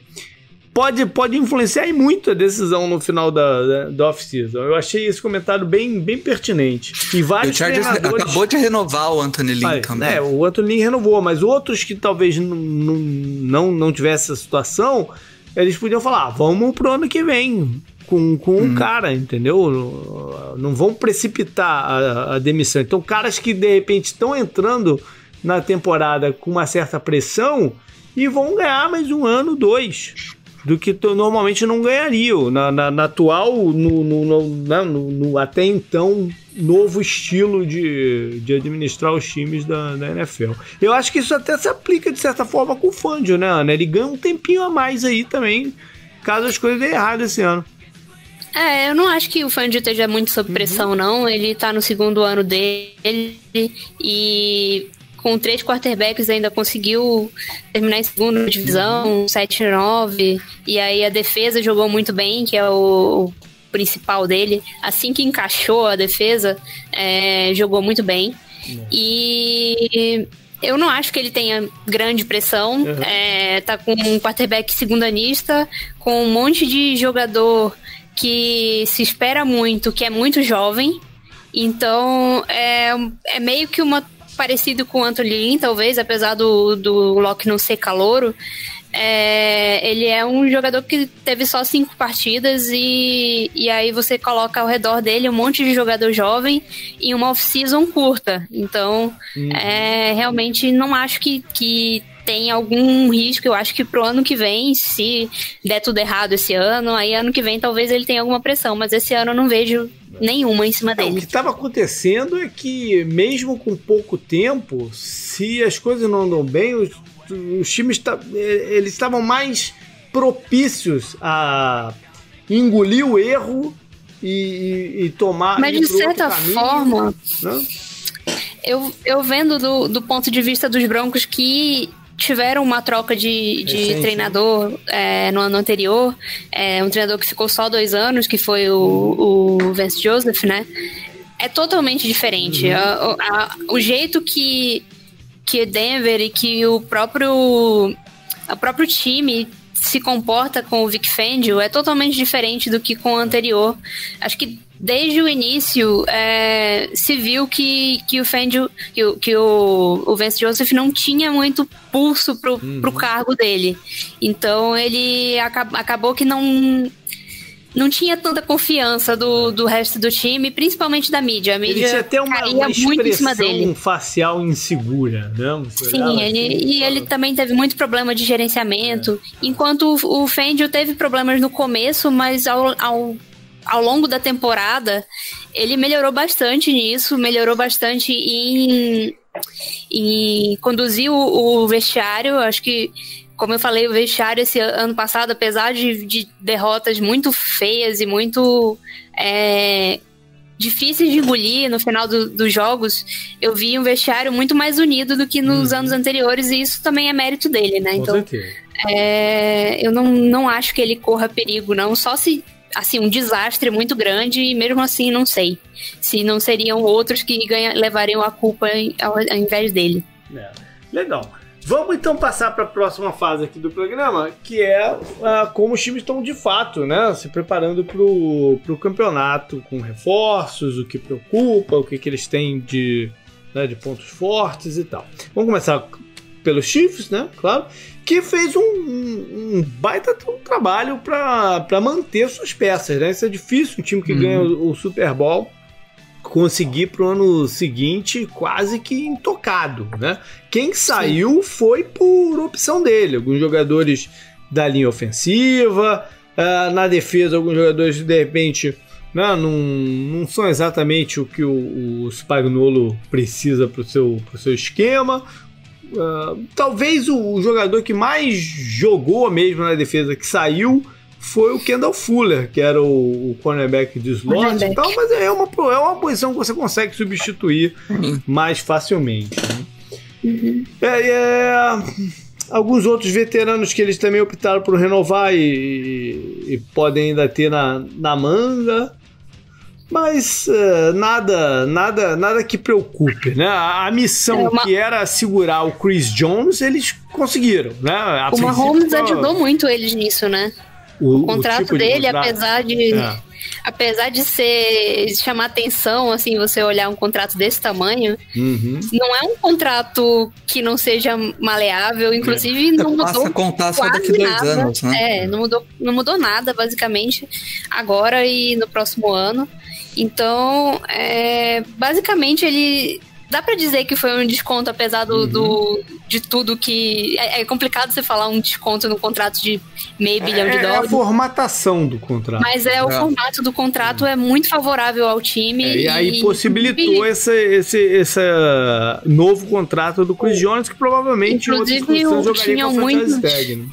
pode, pode influenciar em muito a decisão no final da, da, off-season. Eu achei esse comentário bem, bem pertinente. E vários o Chargers treinadores... acabou de renovar o Anthony Lynn ah, também. É, o Anthony Lynn renovou, mas outros que talvez não, não, não tivessem essa situação, eles podiam falar, ah, vamos pro ano que vem com, com hum. um cara, entendeu? Não vão precipitar a, a demissão. Então, caras que de repente estão entrando na temporada com uma certa pressão e vão ganhar mais um ano, dois do que normalmente não ganhariam na, na, na atual, no, no, no, né, no, no, até então novo estilo de, de administrar os times da, da NFL. Eu acho que isso até se aplica de certa forma com o Fangio, né, Ana? Ele ganha um tempinho a mais aí também, caso as coisas deem errado esse ano. É, eu não acho que o Fangio esteja muito sob pressão, uhum. não. Ele tá no segundo ano dele e com três quarterbacks ainda conseguiu terminar em segunda divisão, 7-9, e aí a defesa jogou muito bem, que é o, principal dele. Assim que encaixou a defesa, é, jogou muito bem. E eu não acho que ele tenha grande pressão. Uhum. É, tá com um quarterback segundanista, com um monte de jogador que se espera muito, que é muito jovem. Então é, é meio que uma parecido com o Anthony Lynn, talvez, apesar do, do Locke não ser calouro. É, ele é um jogador que teve só cinco partidas e, e aí você coloca ao redor dele um monte de jogador jovem e uma off-season curta. Então, uhum. é, realmente não acho que, que tem algum risco. Eu acho que pro ano que vem, se der tudo errado esse ano, aí ano que vem talvez ele tenha alguma pressão, mas esse ano eu não vejo nenhuma em cima dele. o que estava acontecendo é que, mesmo com pouco tempo, se as coisas não andam bem, os, os times tá, eles estavam mais propícios a engolir o erro e, e, e tomar. Mas de certa caminho, forma. Né? Eu, eu vendo do, do ponto de vista dos Broncos que tiveram uma troca de, de treinador é, no ano anterior, é, um treinador que ficou só dois anos, que foi o, o Vance Joseph, né? É totalmente diferente. Uhum. A, a, o jeito que, que Denver e que o próprio, o próprio time se comporta com o Vic Fangio é totalmente diferente do que com o anterior. Acho que desde o início é, se viu que, que o Fangio, que, o, que o, o Vance Joseph não tinha muito pulso pro, uhum. pro cargo dele. Então ele acab, acabou que não não tinha tanta confiança do, do resto do time, principalmente da mídia. A mídia ele tinha até uma, uma muito em cima dele. facial insegura, não? Sim, ele, assim, e ele também teve muito problema de gerenciamento, é. enquanto o, o Fangio teve problemas no começo, mas ao, ao ao longo da temporada, ele melhorou bastante nisso, melhorou bastante em, em conduzir o, o vestiário. Acho que, como eu falei, o vestiário esse ano passado, apesar de, de derrotas muito feias e muito é, difíceis de engolir no final do, dos jogos, eu vi um vestiário muito mais unido do que nos uhum. anos anteriores, e isso também é mérito dele, né? Com então, é, eu não, não acho que ele corra perigo, não. Só se assim, um desastre muito grande e mesmo assim não sei se não seriam outros que ganha, levariam a culpa ao, ao invés dele. É. Legal. Vamos então passar para a próxima fase aqui do programa, que é uh, como os times estão de fato, né, se preparando para o campeonato com reforços, o que preocupa, o que, que eles têm de, né, de pontos fortes e tal. Vamos começar pelos Chiefs, né, claro que fez um, um, um baita trabalho para manter suas peças, né? Isso é difícil, um time que uhum. ganha o, o, Super Bowl conseguir para o ano seguinte quase que intocado, né? Quem saiu Sim. foi por opção dele. Alguns jogadores da linha ofensiva, uh, na defesa, alguns jogadores de repente né, não, não são exatamente o que o, o Spagnolo precisa para o seu, pro seu esquema. Uh, talvez o, o, jogador que mais jogou mesmo na defesa que saiu foi o Kendall Fuller, que era o, o cornerback de slot e tal, mas é uma, é uma posição que você consegue substituir uhum. mais facilmente. Né? Uhum. É, é, alguns outros veteranos que eles também optaram por renovar e, e podem ainda ter na, na manga. Mas uh, nada, nada, nada que preocupe, né? A, a missão é uma... que era segurar o Chris Jones, eles conseguiram, né? A o Mahomes ajudou muito eles nisso, né? O, o contrato o tipo dele, de contrato. apesar de é. apesar de ser de chamar atenção, assim, você olhar um contrato desse tamanho, uhum. não é um contrato que não seja maleável, inclusive é. não mudou Passa contar só daqui dois nada. anos, né? É, não mudou, não mudou nada, basicamente, agora e no próximo ano. Então, é, basicamente ele dá para dizer que foi um desconto, apesar do, uhum. do de tudo que. É, é, complicado você falar um desconto no contrato de meio é, bilhão de dólares. É a formatação do contrato. Mas é, o é. formato do contrato é muito favorável ao time. É, e, e, aí possibilitou e... esse, esse, esse novo contrato do Chris Jones, que provavelmente Inclusive, o, tinham muitos. Tag, né?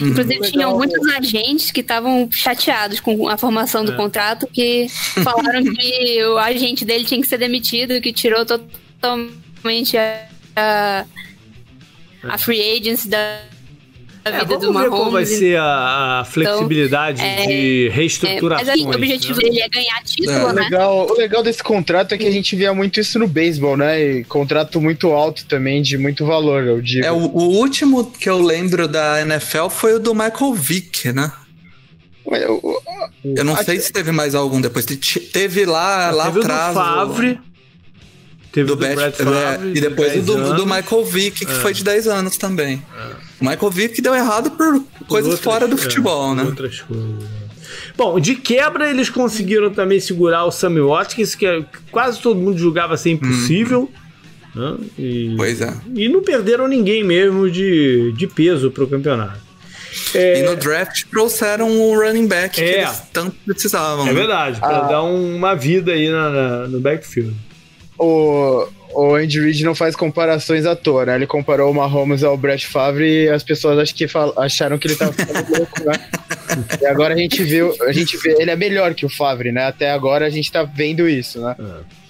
Uhum. Inclusive, Legal. tinham muitos agentes que estavam chateados com a formação do é. contrato, que falaram que o agente dele tinha que ser demitido, que tirou totalmente a, a free agency da é, vida vamos do ver qual vai ser a, a flexibilidade então, de reestruturação. É, mas o objetivo né? dele é ganhar título, é. né? O legal, o legal desse contrato é que a gente via muito isso no beisebol, né? E contrato muito alto também, de muito valor, eu digo. É, o, o último que eu lembro da NFL foi o do Michael Vick, né? Eu, eu não sei se teve mais algum depois. Teve lá, lá teve atrás. Do Favre. Teve do, do Brett é, Favre, e depois de do, do, Michael Vick, que é. foi de 10 anos também. É. O Michael Vick deu errado por, coisas outras, fora do é, futebol, né? Outras coisas. Bom, de quebra eles conseguiram também segurar o Sammy Watkins, que quase todo mundo julgava ser impossível. Hum. Né? E, pois é. E não perderam ninguém mesmo de, de peso para o campeonato. É... E no draft trouxeram o running back é. que eles tanto precisavam. É né? verdade, para ah. dar uma vida aí na, na, no backfield o, o Andy Reid não faz comparações à toa, né? Ele comparou o Mahomes ao Brett Favre e as pessoas acho que acharam que ele tava ficando louco, né? E agora a gente viu, a gente vê, ele é melhor que o Favre, né? Até agora a gente tá vendo isso, né?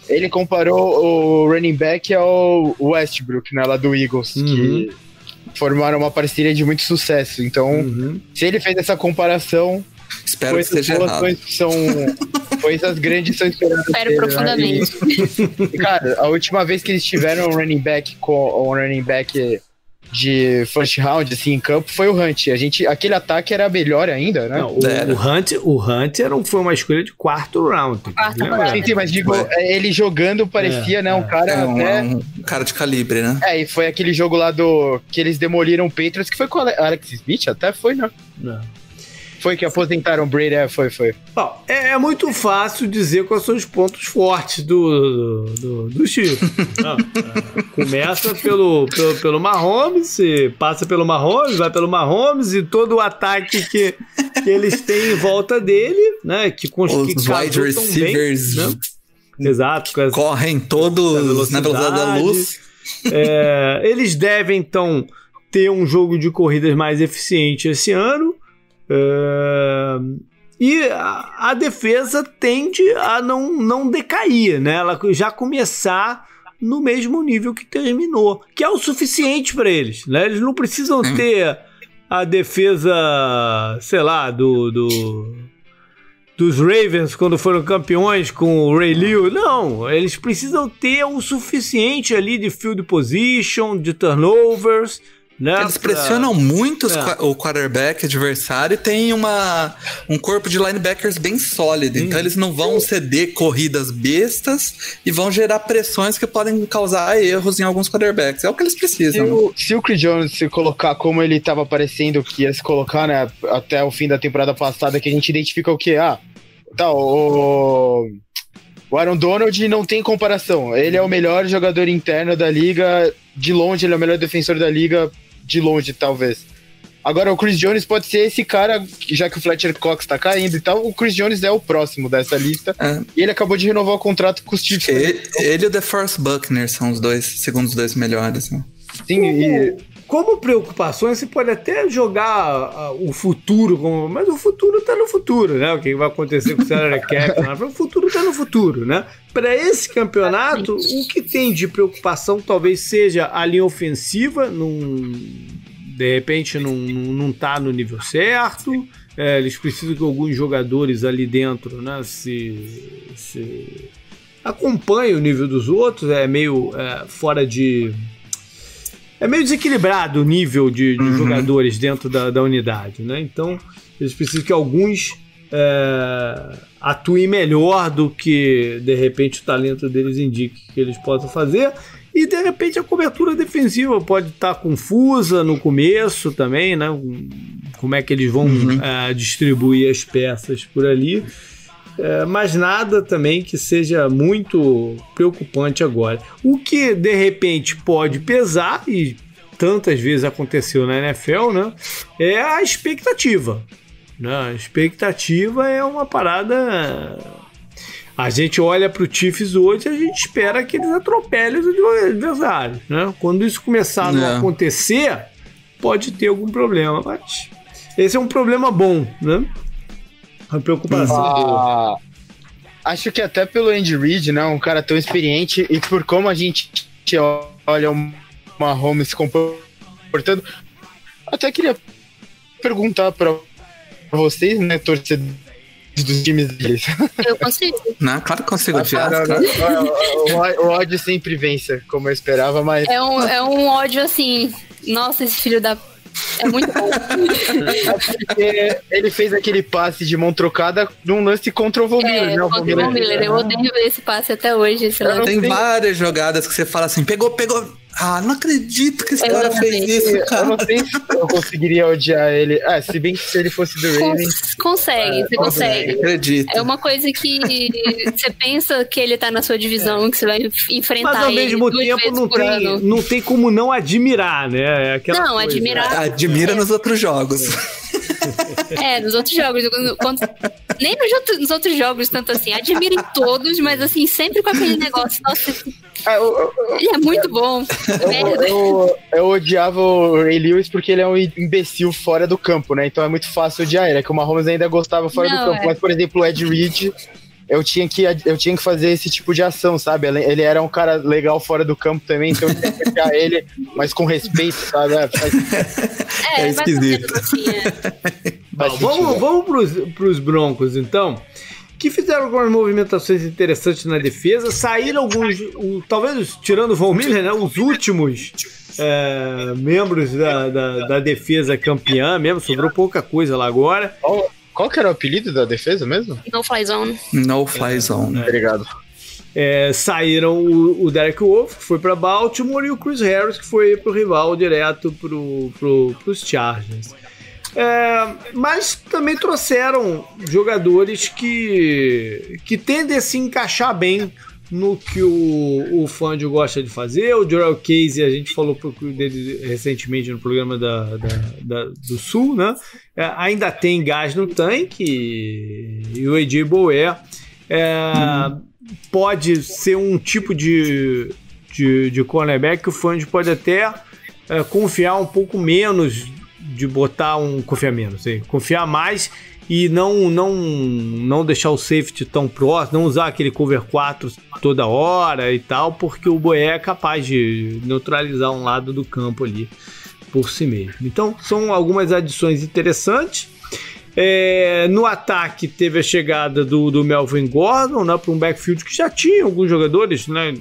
É. Ele comparou o running back ao Westbrook, né, lá do Eagles, uhum. que formaram uma parceria de muito sucesso. Então, uhum. se ele fez essa comparação, Espero que seja errado. São, coisas grandes são esperadas. Espero ter, profundamente. Né? E, cara, a última vez que eles tiveram um running back com um running back de first round assim em campo foi o Hunt. A gente, aquele ataque era melhor ainda, né? Não, o, o, Hunt, o Hunt era, foi uma escolha de quarto round. Quarto sim, sim, mas digo, é, ele jogando parecia, é, né, um é. cara, é, um, né? um cara de calibre, né? É, e foi aquele jogo lá do que eles demoliram o Patriots que foi com o Alex Smith, até foi, né? Não. Foi que aposentaram o Brady, é, foi, foi. Bom, é, é, muito fácil dizer quais são os pontos fortes do, do, do Chico. é, começa pelo, pelo, pelo Mahomes, passa pelo Mahomes, vai pelo Mahomes e todo o ataque que, que eles têm em volta dele, né? Que, Os que wide receivers bem, né? Exato. correm todos na velocidade da luz. É, eles devem, então, ter um jogo de corridas mais eficiente esse ano. Uh, e a, a, defesa tende a não, não decair, né? Ela já começar no mesmo nível que terminou, que é o suficiente para eles, né? Eles não precisam ter a defesa, sei lá, do, do dos Ravens quando foram campeões com o Ray Lewis. Não, eles precisam ter o suficiente ali de field position, de turnovers né, Eles pressionam muito é. o quarterback adversário e tem uma, um corpo de linebackers bem sólido. Então eles não vão ceder corridas bestas e vão gerar pressões que podem causar erros em alguns quarterbacks. É o que eles precisam. Se o, se o Chris Jones se colocar como ele estava parecendo que ia se colocar né, até o fim da temporada passada, que a gente identifica o que? Ah, tá, o O Aaron Donald não tem comparação. Ele é o melhor jogador interno da liga, de longe, ele é o melhor defensor da liga, de longe, talvez. Agora, o Chris Jones pode ser esse cara, já que o Fletcher Cox tá caindo e tal, o Chris Jones é o próximo dessa lista. É. E ele acabou de renovar o contrato com os Chiefs. Ele, ele e o DeForest Buckner são os dois, segundo os dois melhores. Né? Sim, e como preocupações, você pode até jogar uh, o futuro, como, mas o futuro está no futuro, né? O que vai acontecer com o salary cap, o futuro está no futuro, né? Para esse campeonato, o que tem de preocupação talvez seja a linha ofensiva, num, de repente não, não tá no nível certo, é, eles precisam que alguns jogadores ali dentro né, se, se acompanhem o nível dos outros, é meio é, fora de é meio desequilibrado o nível de, de uhum. jogadores dentro da, da, unidade, né? Então, eles precisam que alguns é, atuem melhor do que, de repente, o talento deles indique que eles possam fazer. E, de repente, a cobertura defensiva pode estar confusa no começo também, né? Como é que eles vão uhum. é, distribuir as peças por ali. É, mas nada também que seja muito preocupante agora. O que de repente pode pesar, e tantas vezes aconteceu na NFL, né? É a expectativa. Né? A expectativa é uma parada. A gente olha para o Chiefs hoje, a gente espera que eles atropelem os adversários. Né? Quando isso começar a não é. acontecer, pode ter algum problema, mas esse é um problema bom, né? A preocupação. Ah, acho que até pelo Andy Reid, né? Um cara tão experiente e por como a gente olha uma home se comportando. Até queria perguntar para vocês, né, torcedores dos times deles. Eu consigo. Não, claro que consigo. Ah, não, não, o, o, ódio sempre vence, como eu esperava, mas. É um, é um ódio assim. Nossa, esse filho da é muito bom. é ele fez aquele passe de mão trocada num lance contra o Von Miller. É, né? o Von Miller. Eu odeio ver esse passe até hoje. Tem várias jogadas que você fala assim, pegou, pegou ah, não acredito que esse cara fez isso, cara. Eu não sei se eu conseguiria odiar ele. Ah, se bem que se ele fosse do Ravens... Consegue, você consegue. Acredito. É uma coisa que você pensa que ele tá na sua divisão, que você vai enfrentar Mas ao mesmo tempo não tem, não tem como não admirar, né? É aquela não, coisa. admirar... Admira é. nos outros jogos. É, nos outros jogos. Quando, nem nos, nos, outros jogos, tanto assim. Admiro em todos, mas assim, sempre com aquele negócio. Nossa, ah, eu, eu, ele é muito bom. Eu, eu, odiava o Ray Lewis porque ele é um imbecil fora do campo, né? Então é muito fácil odiar ele. É que o Mahomes ainda gostava fora Não, do campo. É. Mas, por exemplo, o Ed Reed eu tinha que eu tinha que fazer esse tipo de ação, sabe? Ele era um cara legal fora do campo também, então eu tinha que pegar ele, mas com respeito, sabe? É, é, é esquisito. Bom, vamos vamos pros, pros Broncos, então. Que fizeram algumas movimentações interessantes na defesa. Saíram alguns, o, talvez tirando o Von Miller, né? Os últimos é, membros da, da, da, defesa campeã mesmo. Sobrou pouca coisa lá agora. Qual que era o apelido da defesa mesmo? No Fly Zone. No Fly Zone. É. Obrigado. É, saíram o, o, Derek Wolf, que foi para Baltimore, e o Chris Harris, que foi pro rival direto pro, pro, pros Chargers. É, mas também trouxeram jogadores que, que tendem a se encaixar bem no que o, o Fangio gosta de fazer. O Joel Casey, a gente falou dele recentemente no programa da, da, da do Sul, né? É, ainda tem gás no tanque e o AJ Boer é, pode ser um tipo de, de, de cornerback que o Fangio pode até é, confiar um pouco menos de botar um confiar menos, sei, confiar mais e não não não deixar o safety tão próximo, não usar aquele cover 4 toda hora e tal, porque o Boé é capaz de neutralizar um lado do campo ali por si mesmo. Então, são algumas adições interessantes. É, no ataque teve a chegada do, do Melvin Gordon né, para um backfield que já tinha alguns jogadores né,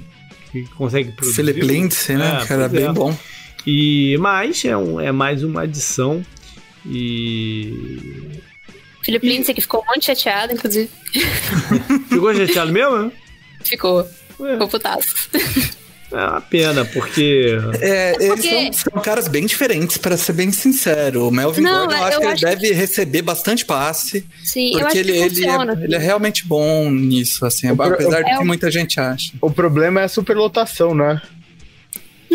que conseguem produzir. Philip Lindsay, né? É, que era bem é. bom. E, mas é, um, é mais uma adição. E Felipe Lindsay que ficou muito chateado, inclusive. Ficou chateado mesmo? Ficou. Ué. Ficou putaço. É uma pena, porque. É, eles porque... São, são, caras bem diferentes, para ser bem sincero. O Melvin não, Gordon, eu acho eu que acho ele deve receber bastante passe. Sim, porque ele, ele, é, ele é realmente bom nisso, assim, apesar de que muita gente acha. O problema é a superlotação, né?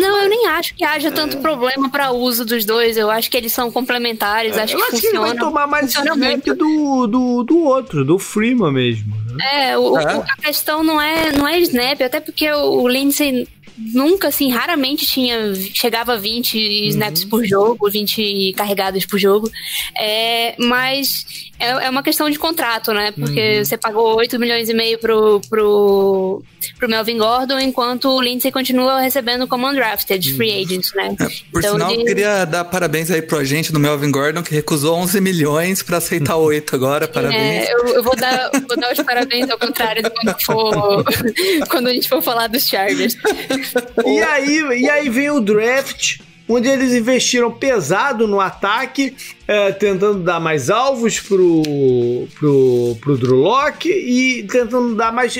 Não, eu nem acho que haja tanto é. problema para uso dos dois. Eu acho que eles são complementares. É, acho que acho funciona. Que ele vai tomar mais snap do, do, do outro, do Freeman mesmo. Né? É, o, é, a questão não é, não é snap, até porque o Lindsay nunca, assim, raramente tinha chegava a 20 uhum. snaps por jogo, 20 carregadas por jogo. É, mas é, é uma questão de contrato, né? Porque uhum. você pagou 8 milhões e meio pro, pro, pro Melvin Gordon, enquanto o Lindsay continua recebendo como undrafted, uhum. free agent, né? É, por então, sinal, de... queria dar parabéns aí pro agente do Melvin Gordon, que recusou 11 milhões para aceitar 8 agora, parabéns. É, eu, eu, vou, dar, vou dar os parabéns ao contrário quando, for, quando a gente for falar dos Chargers. E, aí, e aí vem o draft onde eles investiram pesado no ataque, é, tentando dar mais alvos pro, pro, pro Drew Locke e tentando dar mais.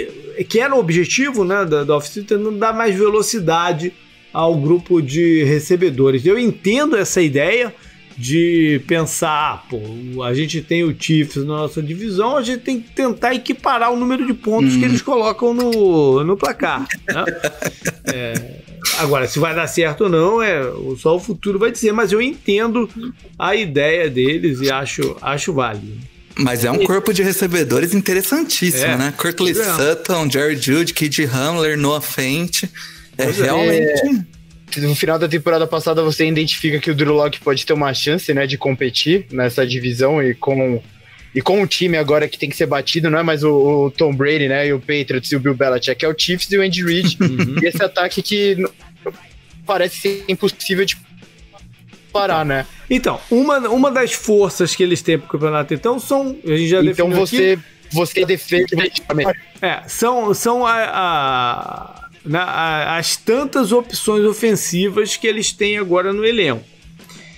que era o objetivo né, da, da oficina, tentando dar mais velocidade ao grupo de recebedores. Eu entendo essa ideia de pensar, ah, pô, a gente tem o Chiefs na nossa divisão, a gente tem que tentar equiparar o número de pontos hum. que eles colocam no, no placar. Né? é, Agora, se vai dar certo ou não, é só o futuro vai dizer, mas eu entendo a ideia deles e acho, acho válido. Mas é um corpo de recebedores interessantíssimo, é. né? Curtly é. Sutton, Jerry Jude, Kid Hamler, Noah Fent. É pois é. realmente. É, no final da temporada passada você identifica que o Drew Locke pode ter uma chance, né, de competir nessa divisão e com e com o time agora que tem que ser batido, não é mais o, o Tom Brady, né? E o Patriots e o Bill Belichick, é o Chiefs e o Andy Reid. Uhum. E esse ataque que parece ser impossível de parar, né? Então, uma, uma das forças que eles têm pro campeonato, então, são. A gente já então você, aqui, você defende. É, são, são a, a, na, a, as tantas opções ofensivas que eles têm agora no elenco.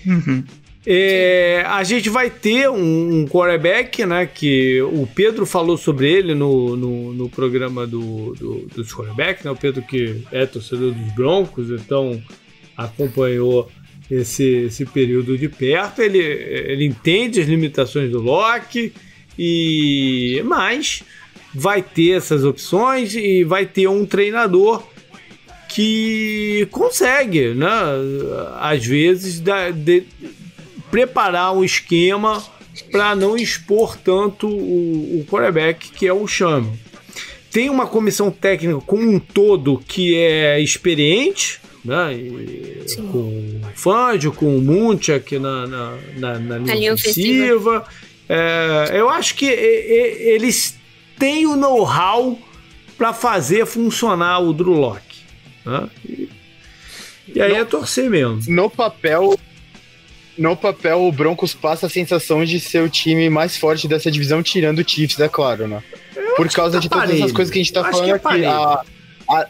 Uhum. É, a gente vai ter um, um quarterback, né? Que o Pedro falou sobre ele no, no, no programa do, do, dos quarterbacks, né? O Pedro que é torcedor dos Broncos, então acompanhou esse, esse período de perto. Ele, ele entende as limitações do Locke, e mas vai ter essas opções e vai ter um treinador que consegue, né? Às vezes, da, de, preparar um esquema para não expor tanto o, o quarterback, que é o Chame. Tem uma comissão técnica como um todo que é experiente, né? com o Fangio, com o Munchak na, na, na, na linha ofensiva. É, eu acho que eles têm o know-how para fazer funcionar o Drew Locke. Né? E, e aí no, é torcer mesmo. No papel, no papel, o Broncos passa a sensação de ser o time mais forte dessa divisão, tirando o Chiefs, é claro, né? Por causa tá de todas essas coisas que a gente tá falando é aqui. A, a,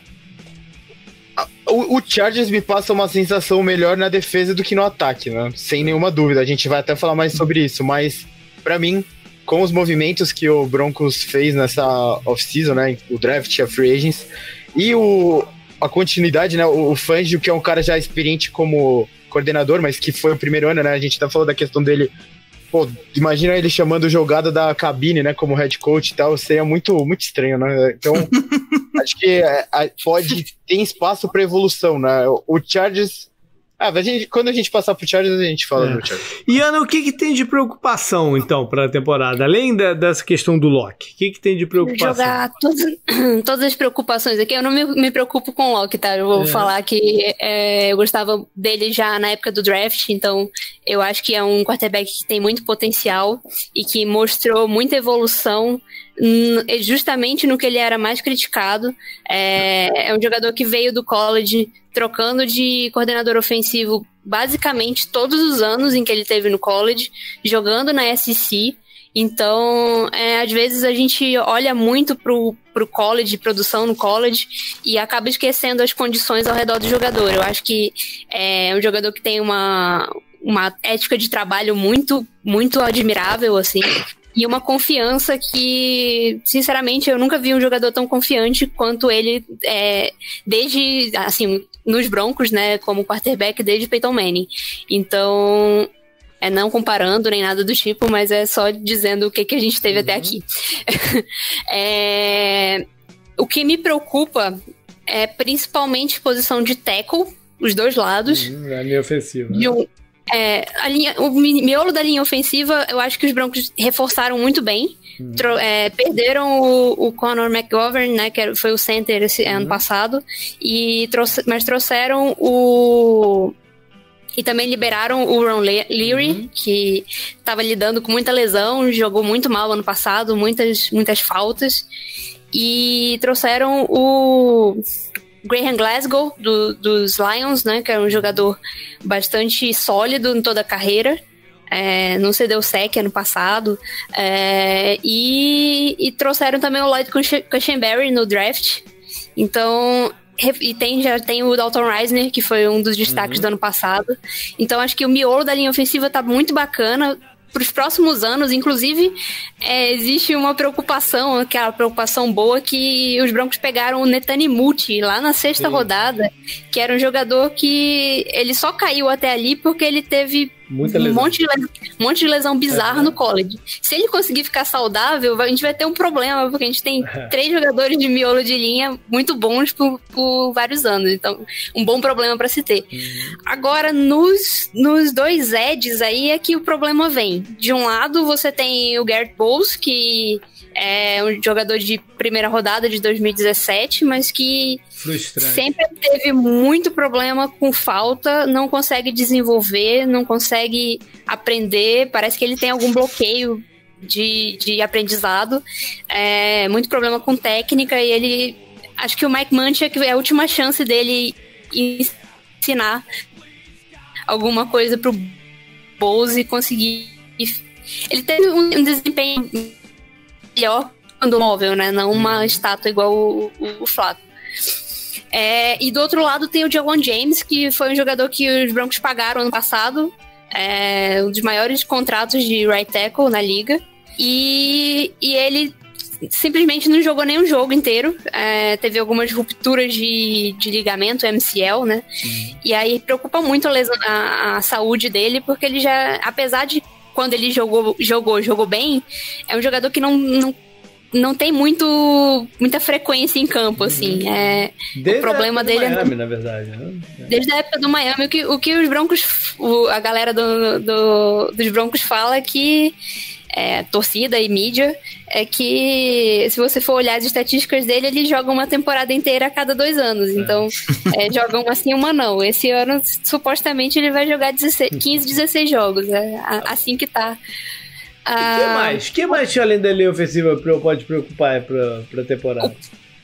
a, o, o, Chargers me passa uma sensação melhor na defesa do que no ataque, né? Sem nenhuma dúvida. A gente vai até falar mais sobre isso, mas para mim, com os movimentos que o Broncos fez nessa off-season, né? O draft, a free agents, e o, a continuidade, né? O, o Fangio, que é um cara já experiente como coordenador, mas que foi o primeiro ano, né? A gente tá falando da questão dele. Pô, imagina ele chamando jogada da cabine, né? Como head coach e tal. Seria muito, muito estranho, né? Então, acho que é, pode. Tem espaço para evolução, né? O Chargers ah, a gente, quando a gente passar pro Chargers, a gente fala é. do Chargers. E Ana, o que, que tem de preocupação, então, para a temporada? Além da, dessa questão do Loki, o que, que tem de preocupação? Jogar todas, todas as preocupações aqui. Eu não me, me preocupo com o Loki, tá? Eu vou é. falar que é, eu gostava dele já na época do draft, então eu acho que é um quarterback que tem muito potencial e que mostrou muita evolução justamente no que ele era mais criticado. É, é um jogador que veio do college trocando de coordenador ofensivo basicamente todos os anos em que ele teve no college, jogando na SEC. Então, é, às vezes a gente olha muito pro, pro college, produção no college, e acaba esquecendo as condições ao redor do jogador. Eu acho que é um jogador que tem uma, uma ética de trabalho muito, muito admirável, assim. E uma confiança que, sinceramente, eu nunca vi um jogador tão confiante quanto ele é, desde, assim, nos Broncos, né, como quarterback desde Peyton Manning. Então, é não comparando nem nada do tipo, mas é só dizendo o que, que a gente teve uhum. até aqui. é, o que me preocupa é principalmente posição de tackle, os dois lados. Uhum, é meio ofensivo. Né? Um, é, a linha, o miolo da linha ofensiva, eu acho que os Broncos reforçaram muito bem. Uhum. É, perderam o, o Conor McGovern, né, que foi o center esse uhum. ano passado, e trouxe, mas trouxeram o e também liberaram o Ron Leary, uhum. que estava lidando com muita lesão, jogou muito mal ano passado, muitas, muitas faltas. E trouxeram o Graham Glasgow, do, dos Lions, né? Que é um jogador bastante sólido em toda a carreira. É, não cedeu sec ano passado. É, e, e, trouxeram também o Lloyd Cushenberry no draft. Então, e tem, já tem o Dalton Reisner, que foi um dos destaques uhum. do ano passado. Então acho que o miolo da linha ofensiva tá muito bacana para os próximos anos, inclusive, é, existe uma preocupação, aquela preocupação boa que os Broncos pegaram o Netanimuti lá na sexta Sim. rodada, que era um jogador que ele só caiu até ali porque ele teve Muita um monte de, lesão, um monte de lesão bizarra é. no college. Se ele conseguir ficar saudável, a gente vai ter um problema, porque a gente tem é. três jogadores de miolo de linha muito bons por, por vários anos. Então, um bom problema para se ter. Uhum. Agora, nos, nos dois Eds aí é que o problema vem. De um lado, você tem o Garrett Bowles, que é um jogador de primeira rodada de 2017, mas que Frustrante. sempre teve muito problema com falta, não consegue desenvolver, não consegue aprender, parece que ele tem algum bloqueio de, de aprendizado, é, muito problema com técnica e ele. Acho que o Mike Munchak é a última chance dele ensinar alguma coisa pro Bose conseguir. Ele teve um desempenho melhor do móvel, né? Não uma uhum. estátua igual o, o, o Flávio. É, e do outro lado tem o Jawan James, que foi um jogador que os Broncos pagaram ano passado. É, um dos maiores contratos de right tackle na liga. E, e ele simplesmente não jogou nenhum jogo inteiro. É, teve algumas rupturas de, de ligamento, MCL, né? E aí preocupa muito a, lesão, a, a, saúde dele, porque ele já, apesar de quando ele jogou, jogou, jogou bem, é um jogador que não, não não tem muito muita frequência em campo, assim. Uhum. É, Desde o problema dele é Miami, é. na verdade, né? Desde a época do Miami, o que, o que os Broncos. O, a galera do, do, dos Broncos fala é que é, torcida e mídia, é que se você for olhar as estatísticas dele, ele joga uma temporada inteira a cada dois anos. Então, é, joga uma sim, uma não. Esse ano, supostamente, ele vai jogar 16, 15, 16 jogos. É assim que tá. O ah, que mais? que mais além da linha ofensiva pode preocupar para a temporada?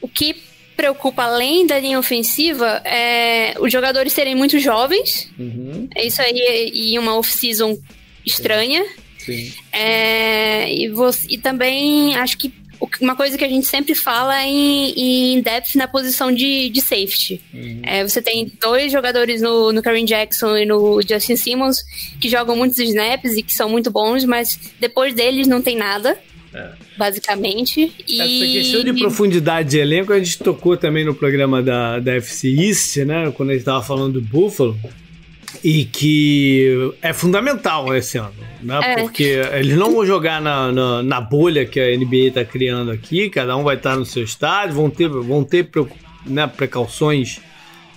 O, o que preocupa além da linha ofensiva é os jogadores serem muito jovens. Uhum. É isso aí e uma off-season estranha. Sim. É, e, você, e também acho que uma coisa que a gente sempre fala é em, em depth na posição de, de safety. Uhum. É, você tem dois jogadores no, no Karen Jackson e no Justin Simmons que jogam muitos snaps e que são muito bons, mas depois deles não tem nada. É. Basicamente. Essa e... questão de profundidade de elenco a gente tocou também no programa da, da FC East, né? Quando a gente estava falando do Buffalo e que é fundamental esse ano, né? É. Porque eles não vão jogar na, na, na bolha que a NBA está criando aqui, cada um vai estar no seu estádio, vão ter, vão ter né, precauções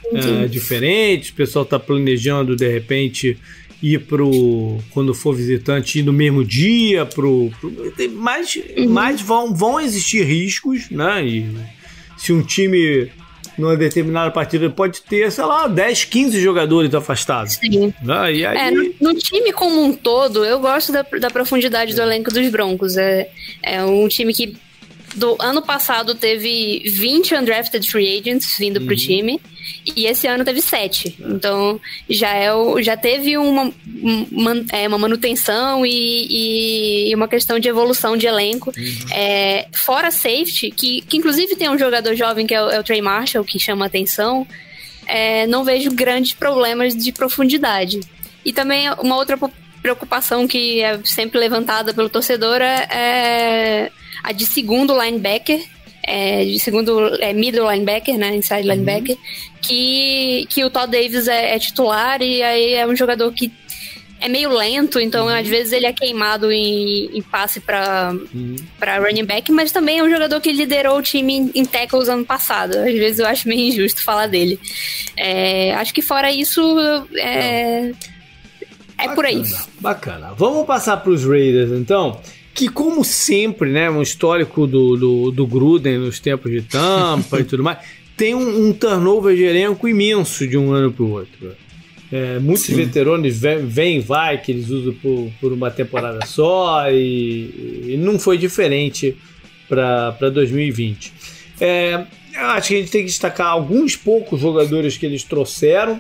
uh, diferentes, o pessoal está planejando de repente ir pro quando for visitante ir no mesmo dia pro, pro mas, uhum. mas vão, vão existir riscos né e se um time numa determinada partida pode ter, sei lá, 10, 15 jogadores afastados. Sim. E aí... É, no, no, time como um todo, eu gosto da, da profundidade do elenco dos Broncos. É, é um time que do ano passado teve 20 undrafted free agents vindo uhum. pro time. E esse ano teve sete. Então já, é o, já teve uma, uma, é, uma manutenção e, e, uma questão de evolução de elenco. Uhum. É, fora safety, que, que inclusive tem um jogador jovem que é o, é o Trey Marshall, que chama atenção. É, não vejo grandes problemas de profundidade. E também uma outra preocupação que é sempre levantada pelo torcedor é, é a de segundo linebacker, é, de segundo é, middle linebacker, né, inside uhum. linebacker, que, que o Todd Davis é, é, titular e aí é um jogador que é meio lento, então uhum. às vezes ele é queimado em, em passe para uhum. Pra running back, mas também é um jogador que liderou o time em, em tackles ano passado. Às vezes eu acho meio injusto falar dele. É, acho que fora isso, é, é por aí. Bacana. Vamos passar para os Raiders então que como sempre, né, um histórico do, do, do Gruden nos tempos de Tampa e tudo mais, tem um, um turnover de elenco imenso de um ano para o outro. É, muitos Sim. veteranos vêm e vai, que eles usam por, por uma temporada só, e, e não foi diferente para 2020. É, acho que a gente tem que destacar alguns poucos jogadores que eles trouxeram,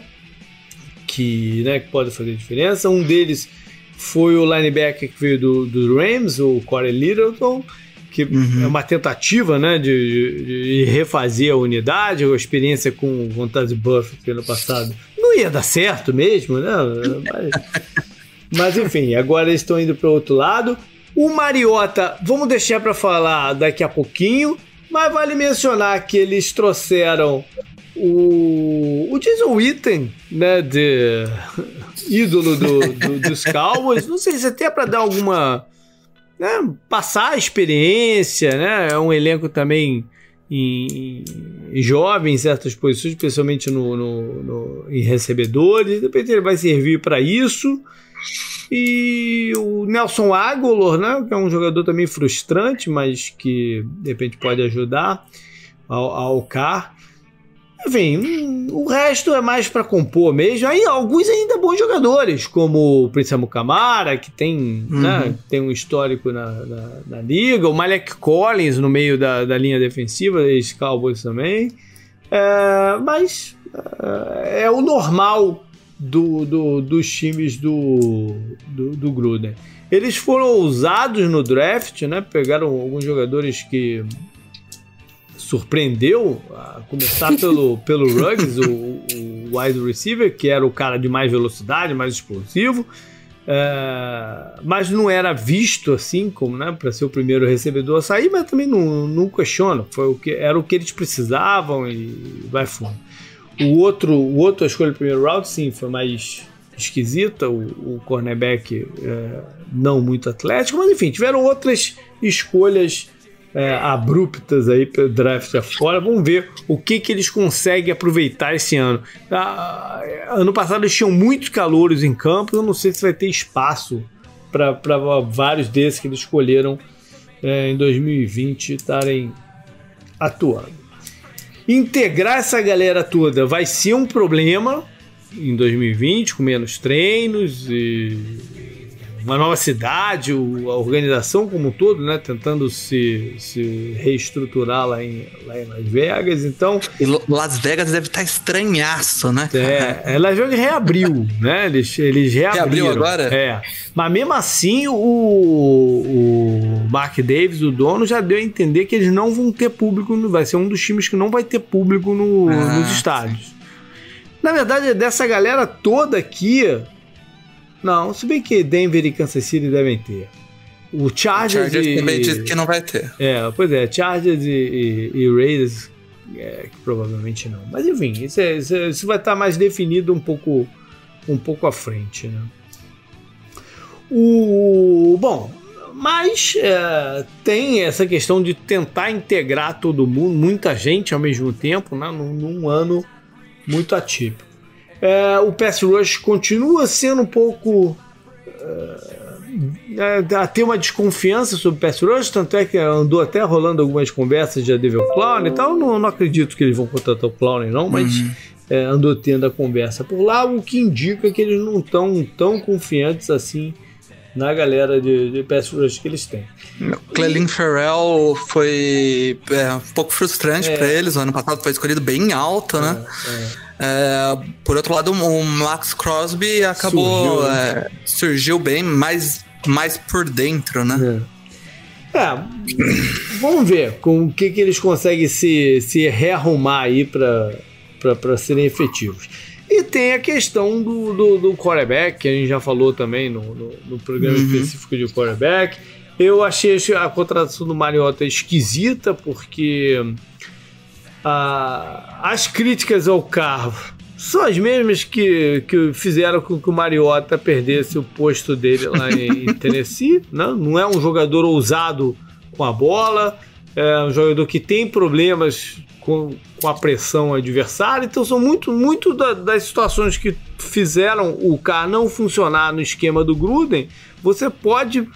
que, né, que podem fazer diferença. Um deles foi o linebacker que veio do, do Rams, o Corey Littleton, que uhum. é uma tentativa né, de, de, refazer a unidade, a experiência com o Taz Buffett ano passado. Não ia dar certo mesmo, né? Mas, mas enfim, agora eles estão indo para o outro lado. O Mariota, vamos deixar para falar daqui a pouquinho, mas vale mencionar que eles trouxeram o, o Jason Witten, né, de ídolo do, do, dos Cowboys, não sei se até para dar alguma né, passar a experiência, né? É um elenco também em, em jovem em certas posições, especialmente no, no, no, em recebedores. De repente ele vai servir para isso. E o Nelson Aguilar, né, que é um jogador também frustrante, mas que de repente pode ajudar ao, ao Car. Enfim, o resto é mais para compor mesmo. Aí alguns ainda bons jogadores, como o Prince Camara, que tem, uhum. né, tem um histórico na, na, na, liga, o Malek Collins no meio da, da linha defensiva, os Cowboys também. É, mas é, é o normal do, do, dos times do, do, do Gruden. Eles foram ousados no draft, né? Pegaram alguns jogadores que surpreendeu, a começar pelo, pelo Ruggs, o, o wide receiver, que era o cara de mais velocidade, mais explosivo. É, mas não era visto assim como né, para ser o primeiro recebedor a sair, mas também não, não questiono. Foi o que, era o que eles precisavam e vai fundo. O outro, o outro a escolha do primeiro round, sim, foi mais esquisita. O, o cornerback é, não muito atlético, mas enfim, tiveram outras escolhas é, abruptas aí pelo draft afora. Vamos ver o que, que eles conseguem aproveitar esse ano. Ah, ano passado eles tinham muitos calouros em campo, eu não sei se vai ter espaço para vários desses que eles escolheram é, em 2020 estarem atuando. Integrar essa galera toda vai ser um problema em 2020, com menos treinos e uma nova cidade, a organização como um todo, né? Tentando se, se reestruturar lá em, lá em Las Vegas. Então. E Las Vegas deve estar tá estranhaço, né? É, é Las Vegas reabriu, né? Eles, eles reabriram. Reabriu agora? É. Mas mesmo assim, o, o Mark Davis, o dono, já deu a entender que eles não vão ter público. Vai ser um dos times que não vai ter público no, ah, nos estádios. Na verdade, dessa galera toda aqui, não, se bem que Denver e Kansas City devem ter. O Chargers, o Chargers e, também diz que não vai ter. É, pois é, Chargers e, e, e Raiders é, provavelmente não. Mas enfim, isso, é, isso, é, isso, vai estar mais definido um pouco, um pouco à frente, né? O bom, mas é, tem essa questão de tentar integrar todo mundo, muita gente ao mesmo tempo, né, num, num ano muito atípico. É, o pass rush continua sendo um pouco. É, a ter uma desconfiança sobre o pass rush, tanto é que andou até rolando algumas conversas de Devil Clown e tal. Não, não acredito que eles vão contratar o Clown, não, mas uhum. é, andou tendo a conversa por lá, o que indica que eles não estão tão confiantes assim na galera de, de pass rush que eles têm. Clelin Ferrell foi é, um pouco frustrante é. para eles. O ano passado foi escolhido bem alto, né? É, é. É, por outro lado, o Max Crosby acabou. Surgiu, é, surgiu bem mais, mais por dentro, né? É. é vamos ver com o que, que eles conseguem se, se rearrumar aí para serem efetivos. E tem a questão do, do, do quarterback, que a gente já falou também no, no, no programa uhum. específico de quarterback. Eu achei a contratação do Mariota esquisita, porque ah, as críticas ao carro são as mesmas que, que fizeram com que o Mariota perdesse o posto dele lá em, em Tennessee. Né? Não é um jogador ousado com a bola, é um jogador que tem problemas com, com a pressão adversária. Então são muito, muito da, das situações que fizeram o carro não funcionar no esquema do Gruden. Você pode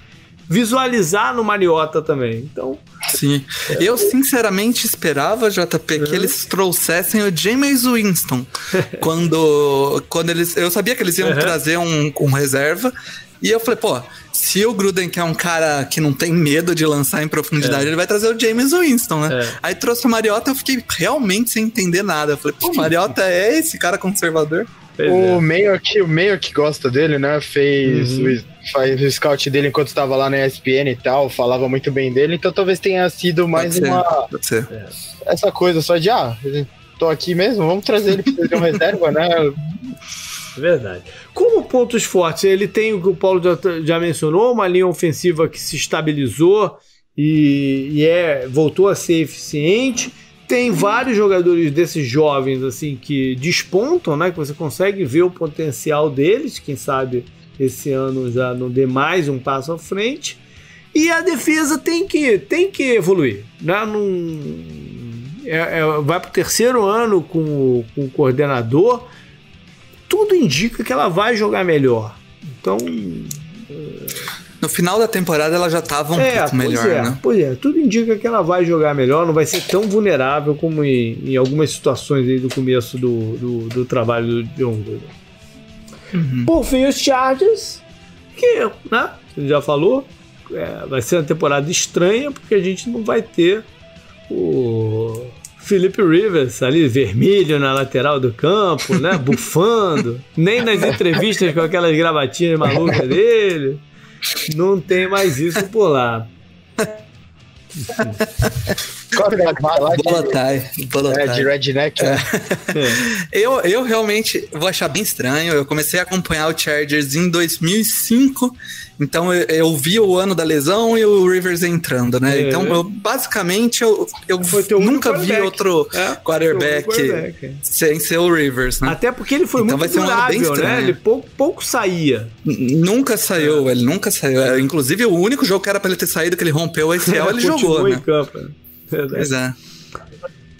visualizar no Mariota também. Então. Sim. É. Eu sinceramente esperava, JP, que uhum. eles trouxessem o James Winston. quando, quando eles. Eu sabia que eles iam uhum. trazer um, um reserva. E eu falei, pô, se o Gruden, que é um cara que não tem medo de lançar em profundidade, é. ele vai trazer o James Winston, né? É. Aí trouxe o Mariota, eu fiquei realmente sem entender nada. Eu falei, pô, Mariota é esse cara conservador? o, é. meio que, o meio que gosta dele, né? Fez uhum. o, faz o scout dele enquanto estava lá na ESPN e tal, falava muito bem dele, então talvez tenha sido mais pode uma. Ser, pode ser. Essa coisa só de, ah, tô aqui mesmo, vamos trazer ele pra fazer uma reserva, né? Verdade. Como pontos fortes, ele tem o que o Paulo já, já mencionou, uma linha ofensiva que se estabilizou e, e é, voltou a ser eficiente tem vários jogadores desses jovens assim que despontam, né? Que você consegue ver o potencial deles. Quem sabe esse ano já não dê mais um passo à frente. E a defesa tem que, tem que evoluir. Né? Num, é, é, vai para o terceiro ano com, com o coordenador. Tudo indica que ela vai jogar melhor. Então. No final da temporada ela já estava um é, pouco melhor, é, né? Pois é, tudo indica que ela vai jogar melhor, não vai ser tão vulnerável como em, em algumas situações aí do começo do, do, do trabalho do John Gruden. Uhum. Por fim, os Chargers, que, né, já falou, é, vai ser uma temporada estranha porque a gente não vai ter o Felipe Rivers ali vermelho na lateral do campo, né, bufando, nem nas entrevistas com aquelas gravatinhas malucas dele. Não tem mais isso por lá. Bolotai. É, de redneck. Né? É. eu, eu realmente vou achar bem estranho. Eu comecei a acompanhar o Chargers em 2005 então eu, eu, vi o ano da lesão e o Rivers entrando, né? É. Então, eu, basicamente, eu, eu nunca vi outro é, quarterback, quarterback, sem ser o Rivers, né? Até porque ele foi então muito durável, um né? Ele pouco, pouco saía. nunca saiu, é. ele nunca saiu. É, inclusive, o único jogo que era pra ele ter saído, que ele rompeu o ACL, ele jogou, né? Campo. Pois é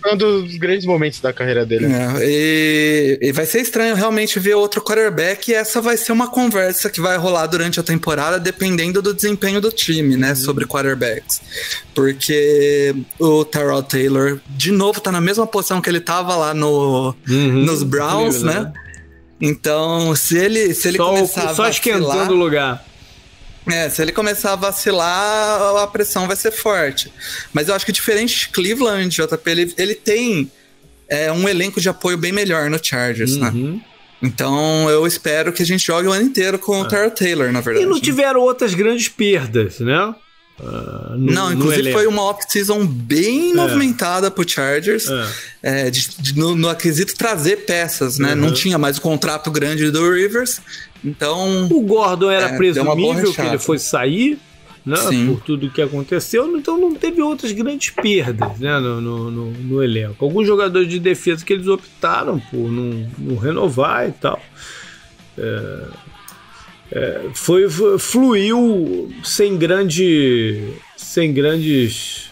um dos grandes momentos da carreira dele. É, e, e, vai ser estranho realmente ver outro quarterback e essa vai ser uma conversa que vai rolar durante a temporada, dependendo do desempenho do time, né? Uhum. Sobre quarterbacks. Porque o Terrell Taylor, de novo, tá na mesma posição que ele tava lá no, uhum. nos Browns, né? né? Então, se ele, se ele só, começar só esquentando o lugar. É, se ele começar a vacilar, a pressão vai ser forte. Mas eu acho que diferente de Cleveland, JP, ele, ele tem é, um elenco de apoio bem melhor no Chargers, né? uhum. né? Então eu espero que a gente jogue o ano inteiro com é. o Terrell Taylor, na verdade. E não tiveram outras grandes perdas, né? Uh, no, não, inclusive foi uma off-season bem é. movimentada pro Chargers. É. É, de, de, no, no aquisito trazer peças, né? Uhum. Não tinha mais o contrato grande do Rivers. Então. O Gordon era é, presumível que ele fosse sair, né? Sim. Por tudo que aconteceu. Então não teve outras grandes perdas né? no, no, no, no elenco. Alguns jogadores de defesa que eles optaram por não, não renovar e tal. É, é, foi, fluiu sem grande sem grandes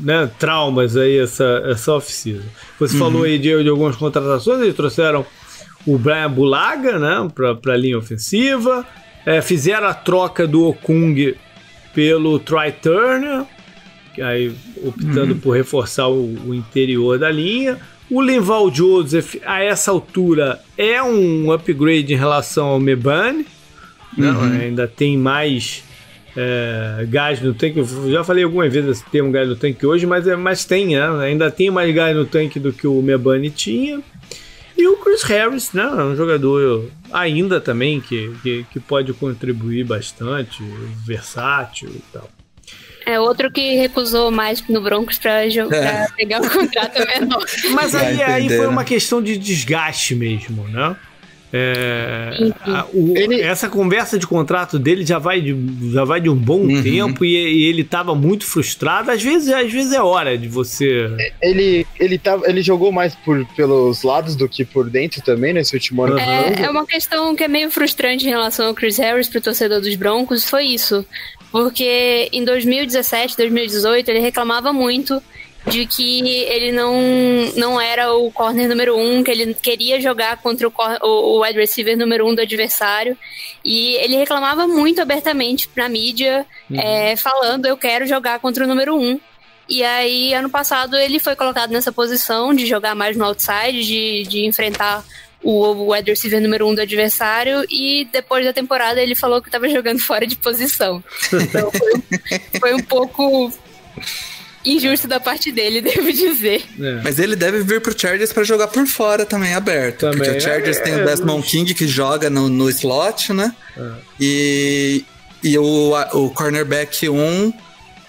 né, traumas aí essa, essa off-season. Você uhum. falou aí de, de, algumas contratações, eles trouxeram o Brian Bulaga né, para a linha ofensiva, é, fizeram a troca do Okung pelo Troy Turner, aí optando uhum. por reforçar o, o interior da linha. O Linval Joseph, a essa altura, é um upgrade em relação ao Mebane. Né? Uhum. Ainda tem mais é, gás no tanque. Eu já falei algumas vezes esse termo gás no tanque hoje, mas, é, mas tem, né? Ainda tem mais gás no tanque do que o Mebane tinha. E o Chris Harris, né? É um jogador ainda também que, que, que pode contribuir bastante, versátil e tal. É outro que recusou mais no Broncos pra, jogar, é. pra pegar um contrato menor. Mas aí, aí foi uma questão de desgaste mesmo, né? É, a, o, ele... Essa conversa de contrato dele já vai de, já vai de um bom uhum. tempo e, e, ele estava muito frustrado. Às vezes, às vezes é hora de você. Ele, ele, tava, ele jogou mais por, pelos lados do que por dentro também nesse último ano. É, é uma questão que é meio frustrante em relação ao Chris Harris pro torcedor dos Broncos. Foi isso. Porque em 2017, 2018, ele reclamava muito de que ele não, não era o corner número um, que ele queria jogar contra o, o, o wide receiver número um do adversário. E ele reclamava muito abertamente na mídia, uhum. é, falando: Eu quero jogar contra o número um. E aí, ano passado, ele foi colocado nessa posição de jogar mais no outside, de, de enfrentar o wide receiver número um do adversário e depois da temporada ele falou que estava jogando fora de posição. Então foi, foi um pouco injusto da parte dele, devo dizer. É. Mas ele deve vir pro Chargers para jogar por fora também, aberto. Também. Porque o Chargers é, tem o Desmond é, King que joga no, no slot, né? É. E, e o, o cornerback 1,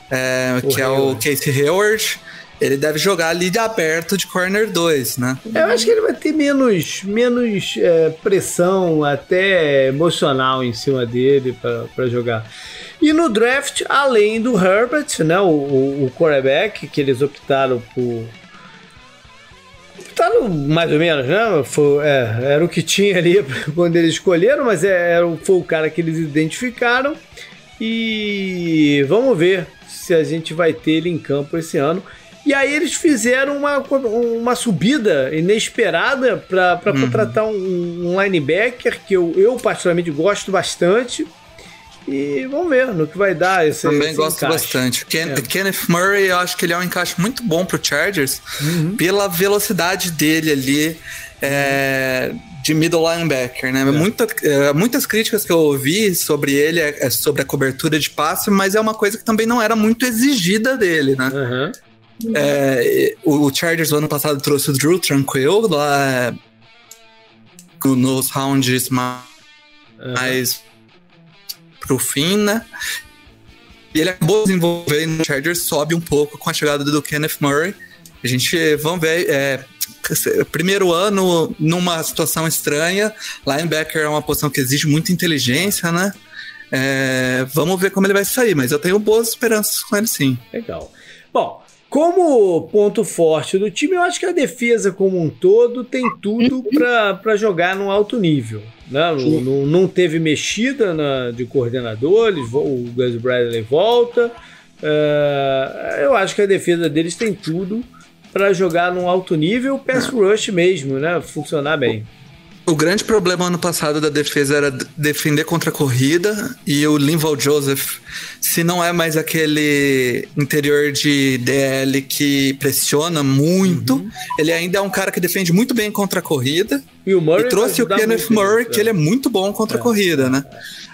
é, que Hayward. é o Casey Hayward, ele deve jogar ali de aberto de corner 2, né? Eu acho que ele vai ter menos, menos é, pressão, até emocional em cima dele para jogar. E no draft, além do Herbert, né, o, o, quarterback, que eles optaram por. Optaram mais ou menos, né? Foi, é, era o que tinha ali quando eles escolheram, mas é, era, foi o cara que eles identificaram. E vamos ver se a gente vai ter ele em campo esse ano. E aí eles fizeram uma, uma subida inesperada para uhum. contratar um, um, linebacker que eu, eu particularmente gosto bastante. E vamos ver no que vai dar esse Também esse gosto encaixe. bastante. Ken, é. Kenneth Murray, eu acho que ele é um encaixe muito bom pro Chargers uhum. pela velocidade dele ali. É, de middle linebacker, né? É. Muita, é, muitas críticas que eu ouvi sobre ele é, é, sobre a cobertura de passe, mas é uma coisa que também não era muito exigida dele, né? Uhum. É, o Chargers no ano passado trouxe o Drew Tranquil lá nos rounds mais, uhum pro fim, né? E ele acabou desenvolvendo no Chargers, sobe um pouco com a chegada do Kenneth Murray. A gente, vamos ver, é, primeiro ano numa situação estranha, linebacker é uma posição que exige muita inteligência, né? É, vamos ver como ele vai sair, mas eu tenho boas esperanças com ele sim. Legal. Bom, como ponto forte do time, eu acho que a defesa como um todo tem tudo para jogar num alto nível. Né? Não, não, teve mexida na, de coordenador, eles, o Gus Bradley volta. Uh, eu acho que a defesa deles tem tudo para jogar num alto nível, pass rush mesmo, né? Funcionar bem. O grande problema ano passado da defesa era defender contra a corrida e o Linval Joseph, se não é mais aquele interior de DL que pressiona muito, uhum. ele ainda é um cara que defende muito bem contra a corrida. E, o Murray e trouxe o Kenneth Murray, que é. ele é muito bom contra é. a corrida, né?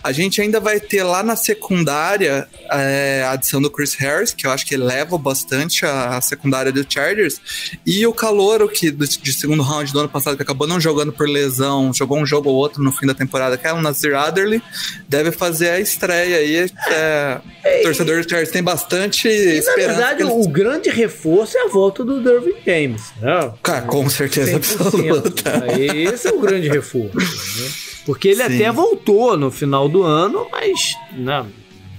A gente ainda vai ter lá na secundária é, a adição do Chris Harris, que eu acho que eleva bastante a, a secundária do Chargers, e o Calouro, que do, de segundo round do ano passado, que acabou não jogando por lesão, jogou um jogo ou outro no fim da temporada, que é o Nazir Adderley, deve fazer a estreia aí. É, o torcedor do Chargers tem bastante e, esperança. Na verdade, o grande reforço é a volta do Dervin James. Né? Cara, com certeza absoluta. Esse é o grande reforço. Né? Porque ele Sim. até voltou no final do ano, mas. Não,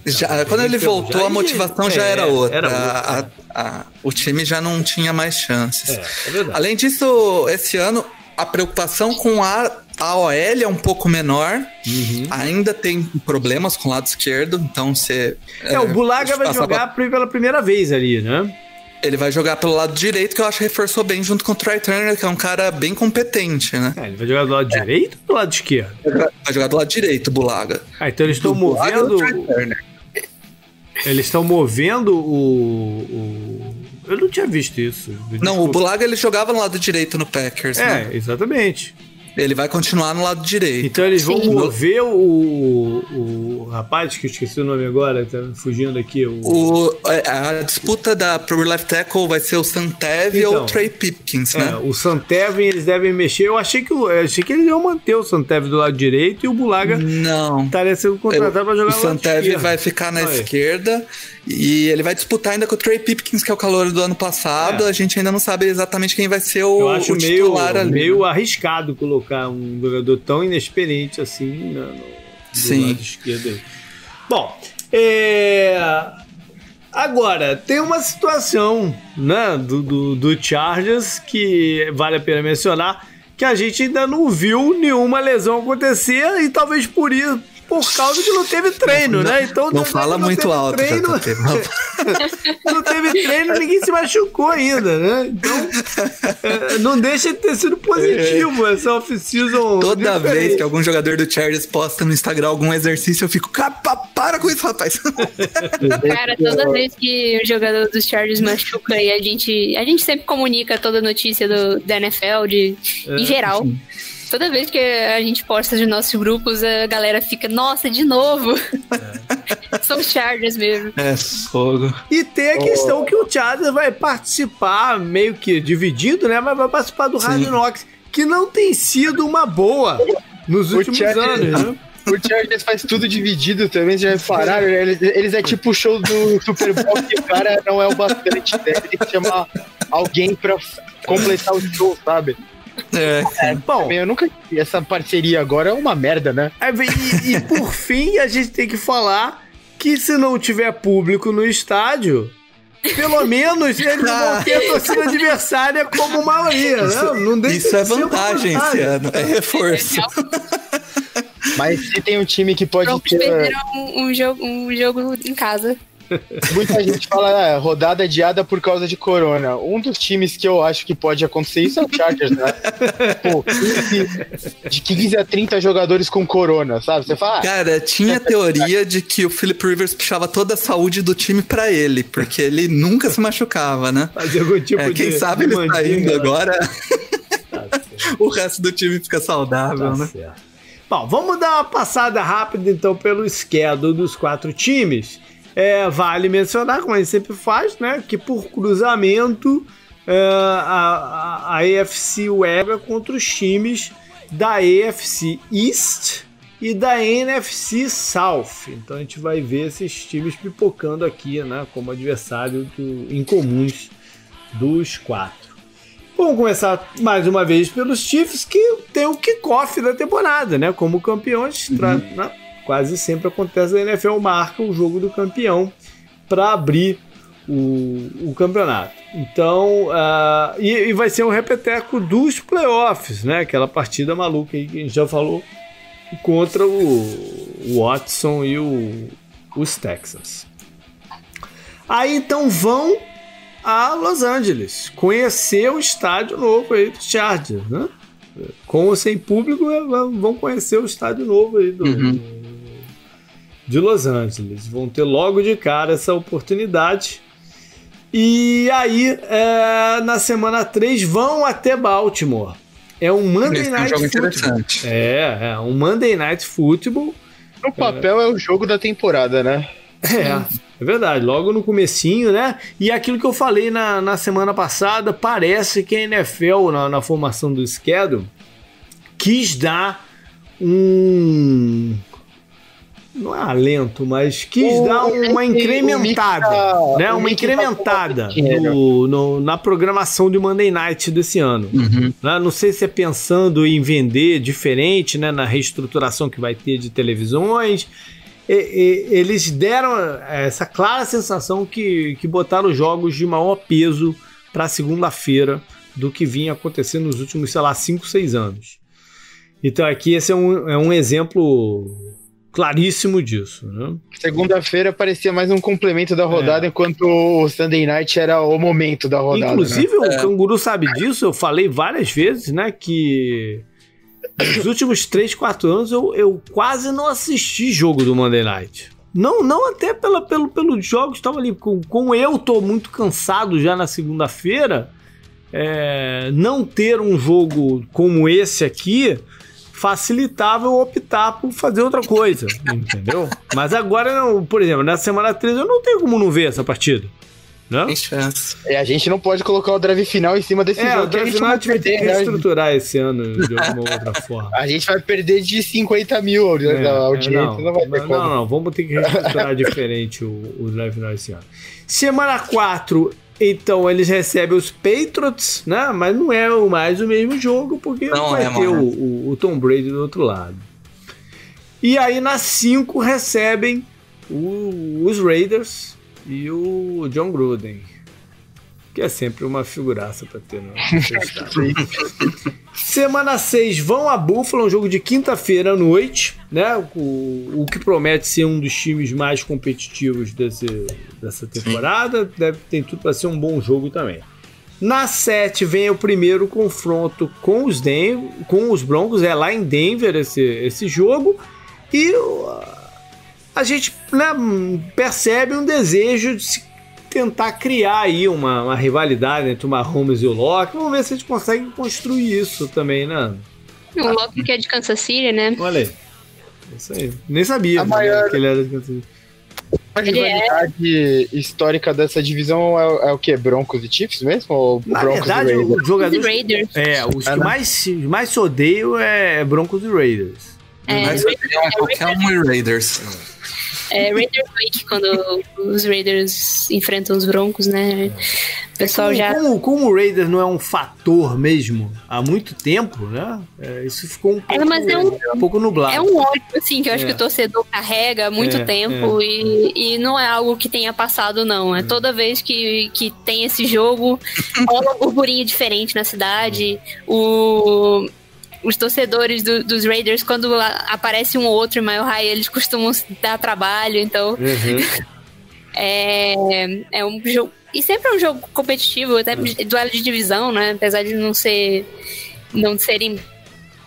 já, quando ele voltou, a motivação já era outra. Era outra. A, a, a, o time já não tinha mais chances. É, é Além disso, esse ano, a preocupação com a, a OL é um pouco menor. Uhum. Ainda tem problemas com o lado esquerdo, então você. É, é o Bulaga vai jogar pra... pela primeira vez ali, né? Ele vai jogar pelo lado direito, que eu acho que reforçou bem junto com o Troy Turner, que é um cara bem competente, né? É, ele vai jogar do lado é. direito ou do lado esquerdo? Vai jogar do lado direito, Bulaga. Ah, então eles estão movendo. Eles estão movendo o, o, Eu não tinha visto isso. Desculpa. Não, o Bulaga ele jogava no lado direito no Packers. É, né? exatamente. Ele vai continuar no lado direito. Então eles vão Sim. mover o, o rapaz que eu esqueci o nome agora, tá fugindo aqui. O... o é, a disputa da pro left tackle vai ser o Santev então, ou o Trey Pipkins, né? É, o Santev eles devem mexer. Eu achei que, eu achei que eles iam manter o Santev do lado direito e o Bulaga não estaria sendo contratado para jogar o no Santev vai ficar na Aí. esquerda e ele vai disputar ainda com o Trey Pipkins, que é o calor do ano passado. É. A gente ainda não sabe exatamente quem vai ser o, eu acho o titular meio, ali. meio arriscado colocar um jogador tão inexperiente assim no, no Sim. lado esquerdo. Bom, é... agora tem uma situação né, do, do, do Chargers que vale a pena mencionar que a gente ainda não viu nenhuma lesão acontecer e talvez por isso por causa que não teve treino, não, né? Então não fala não muito alto, treino, não teve treino, ninguém se machucou ainda, né? Então é, não deixa de ter sido positivo é. essa off-season. Toda diferente. vez que algum jogador do Chargers posta no Instagram algum exercício, eu fico, capa, para com isso, rapaz. Cara, toda vez que o jogador dos Chargers machuca e a gente, a gente sempre comunica toda a notícia do, da NFL de, é, em geral. Sim. Toda vez que a gente posta nos nossos grupos, a galera fica, nossa, de novo. É. São Chargers mesmo. É, fogo. E tem a questão oh. que o Chargers vai participar, meio que dividido, né? Mas vai participar do Hard Knocks, que não tem sido uma boa nos últimos Chargers, anos, né? O Chargers faz tudo dividido também, já repararam? Eles, eles é tipo o show do Super Bowl que o cara não é o bastante, né? Tem que chamar alguém pra completar o show, sabe? É, é bom. Eu nunca. Essa parceria agora é uma merda, né? É, e, e por fim, a gente tem que falar que se não tiver público no estádio, pelo menos eles vão ter a torcida adversária como maioria, isso, né? Não isso é vantagem, vantagem esse ano, é reforço. Mas se tem um time que pode Pronto, ter... perderam um, um, jogo, um jogo em casa. Muita gente fala ah, rodada adiada por causa de corona. Um dos times que eu acho que pode acontecer isso é o Chargers, né? Pô, 15, de 15 a 30 jogadores com corona, sabe? Você fala. Ah, Cara, tinha a teoria de que o Philip Rivers puxava toda a saúde do time para ele, porque ele nunca se machucava, né? Fazia algum tipo é, quem de, sabe de ele tá indo agora. Tá o resto do time fica saudável, tá né? Certo. Bom, vamos dar uma passada rápida então pelo schedule dos quatro times. É, vale mencionar, como a gente sempre faz, né, que por cruzamento é, a, a, a AFC contra os times da AFC East e da NFC South. Então a gente vai ver esses times pipocando aqui, né, como adversário do, incomuns dos quatro. Vamos começar mais uma vez pelos Chiefs, que tem o kickoff da temporada, né? Como campeões, uhum. né? Quase sempre acontece a NFL marca o jogo do campeão para abrir o, o, campeonato. Então, uh, e, e, vai ser um repeteco dos playoffs, né? Aquela partida maluca aí que a gente já falou contra o, Watson e o, os Texans. Aí então vão a Los Angeles conhecer o estádio novo aí do Chargers, né? Com ou sem público, vão conhecer o estádio novo aí do, uhum de Los Angeles. Vão ter logo de cara essa oportunidade. E aí, é, na semana 3, vão até Baltimore. É um Monday Esse Night é um jogo Football. interessante. É, é um Monday Night Football. No papel é, é o jogo da temporada, né? É, é verdade. Logo no comecinho, né? E aquilo que eu falei na, na semana passada, parece que a NFL, na, na formação do schedule, quis dar um não é alento, mas quis o, dar uma incrementada, né? Uma incrementada no, no, na programação de Monday Night desse ano. Uhum. Né? Não sei se é pensando em vender diferente, né? Na reestruturação que vai ter de televisões. E, e, eles deram essa clara sensação que, que botaram jogos de maior peso para segunda-feira do que vinha acontecendo nos últimos, sei lá, 5, 6 anos. Então aqui esse é um, é um exemplo claríssimo disso. Né? Segunda-feira parecia mais um complemento da rodada, é. enquanto o Sunday Night era o momento da rodada. Inclusive, né? o é. Canguru sabe disso, eu falei várias vezes, né, que nos últimos 3, 4 anos eu, eu quase não assisti jogo do Monday Night. Não, não até pela, pelo, pelos jogos, estava ali. Com, como eu tô muito cansado já na segunda-feira, é, não ter um jogo como esse aqui facilitava eu optar por fazer outra coisa, entendeu? Mas agora, não, por exemplo, na semana 13 eu não tenho como não ver essa partida. Não? Tem chance. É, a gente não pode colocar o drive final em cima desse É, jogo. o drive gente final a vai gente vai ter perder, que né? reestruturar esse ano de alguma outra forma. A gente vai perder de 50 mil É, da é, audiência, não, não, vai ter não, não, não, vamos ter que reestruturar diferente o, o drive final esse ano. Semana 4, então eles recebem os Patriots, né? Mas não é mais o mesmo jogo, porque Não vai é, ter o- o Tom Brady do outro lado. E aí na 5 recebem o- os Raiders e o John Gruden. Que é sempre uma figuraça pra ter no estádio. Semana 6 vão a Buffalo, um jogo de quinta-feira à noite, né? O, o que promete ser um dos times mais competitivos desse, dessa temporada. Deve, tem tudo para ser um bom jogo também. Na 7 vem o primeiro confronto com os, Den com os Broncos, é lá em Denver esse, esse jogo. E a gente né, percebe um desejo de se tentar criar aí uma, uma rivalidade entre o Mahomes e o Locke. Vamos ver se a gente consegue construir isso também, né? O Loki que é de Kansas City, né? Olha aí. Isso aí. Nem sabia A né, maior- que ele era de Kansas City. A é- rivalidade histórica dessa divisão é, é o que? Broncos e Chiefs mesmo? Ou Na Broncos verdade, e Raiders? os jogadores. Raiders. É, os É, que né? mais, mais se odeiam é Broncos e Raiders. É, Mas eu queria qualquer um e Raiders. É Raiders Week, quando os Raiders enfrentam os Broncos, né? O pessoal como, já. como, como o Raiders não é um fator mesmo há muito tempo, né? é, isso ficou um pouco, mas é um- um pouco nublado. É um ódio, assim, que eu acho É. que o torcedor carrega há muito É, tempo E, e não é algo que tenha passado, não. É toda vez que, que tem esse jogo, rola um burburinho diferente na cidade. O, os torcedores do- dos Raiders, quando aparece um ou outro em Mile High, eles costumam dar trabalho, então Uhum. é, é um jogo. E sempre é um jogo competitivo, até duelo de divisão, né? Apesar de não ser. não serem.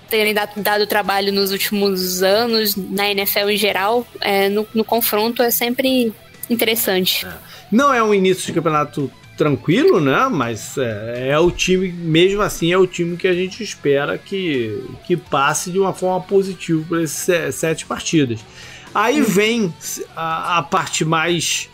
terem dado, dado trabalho nos últimos anos, na NFL em geral, é, no, no confronto é sempre interessante. Não é um início de campeonato tranquilo, né? Mas é, é o time, mesmo assim, é o time que a gente espera que, que passe de uma forma positiva por essas se- sete partidas. Aí vem a, a parte mais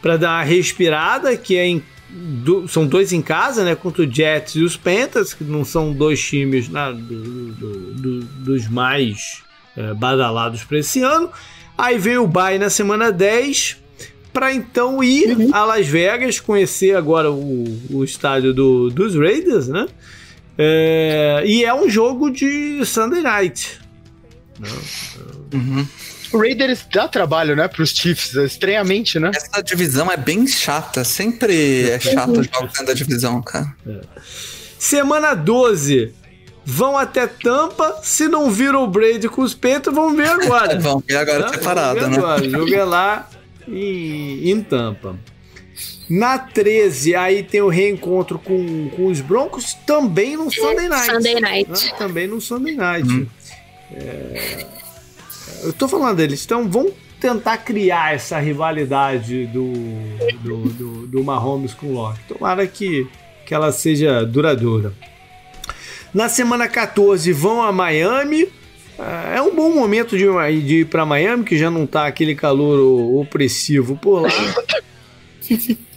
para dar uma respirada, que é em- do- são dois em casa, né? Contra o Jets e os Panthers, que não são dois times né, do- do- dos mais é, badalados para esse ano. Aí vem o Bay na semana 10, para então ir a Las Vegas, conhecer agora o, o estádio do- dos Raiders, né? É, e é um jogo de Sunday Night. Uhum. O Raiders dá trabalho, né, pros Chiefs, estranhamente, né? Essa divisão é bem chata. Sempre é chato os jogos dentro da divisão, cara. Semana 12. Vão até Tampa. Se não viram o Brady com os peitos, vão ver agora. Vamos ver agora Tá? separado, né? agora. O jogo é lá em, em Tampa. Na 13, aí tem o reencontro com, com os Broncos, também no Sunday Night. Sunday Night. né? Também no Sunday Night. Uhum. É, eu tô falando deles, então vão tentar criar essa rivalidade do, do, do, do Mahomes com o Locke. Tomara que, que ela seja duradoura. Na semana 14 vão a Miami. É um bom momento de, de ir para Miami, que já não tá aquele calor opressivo por lá.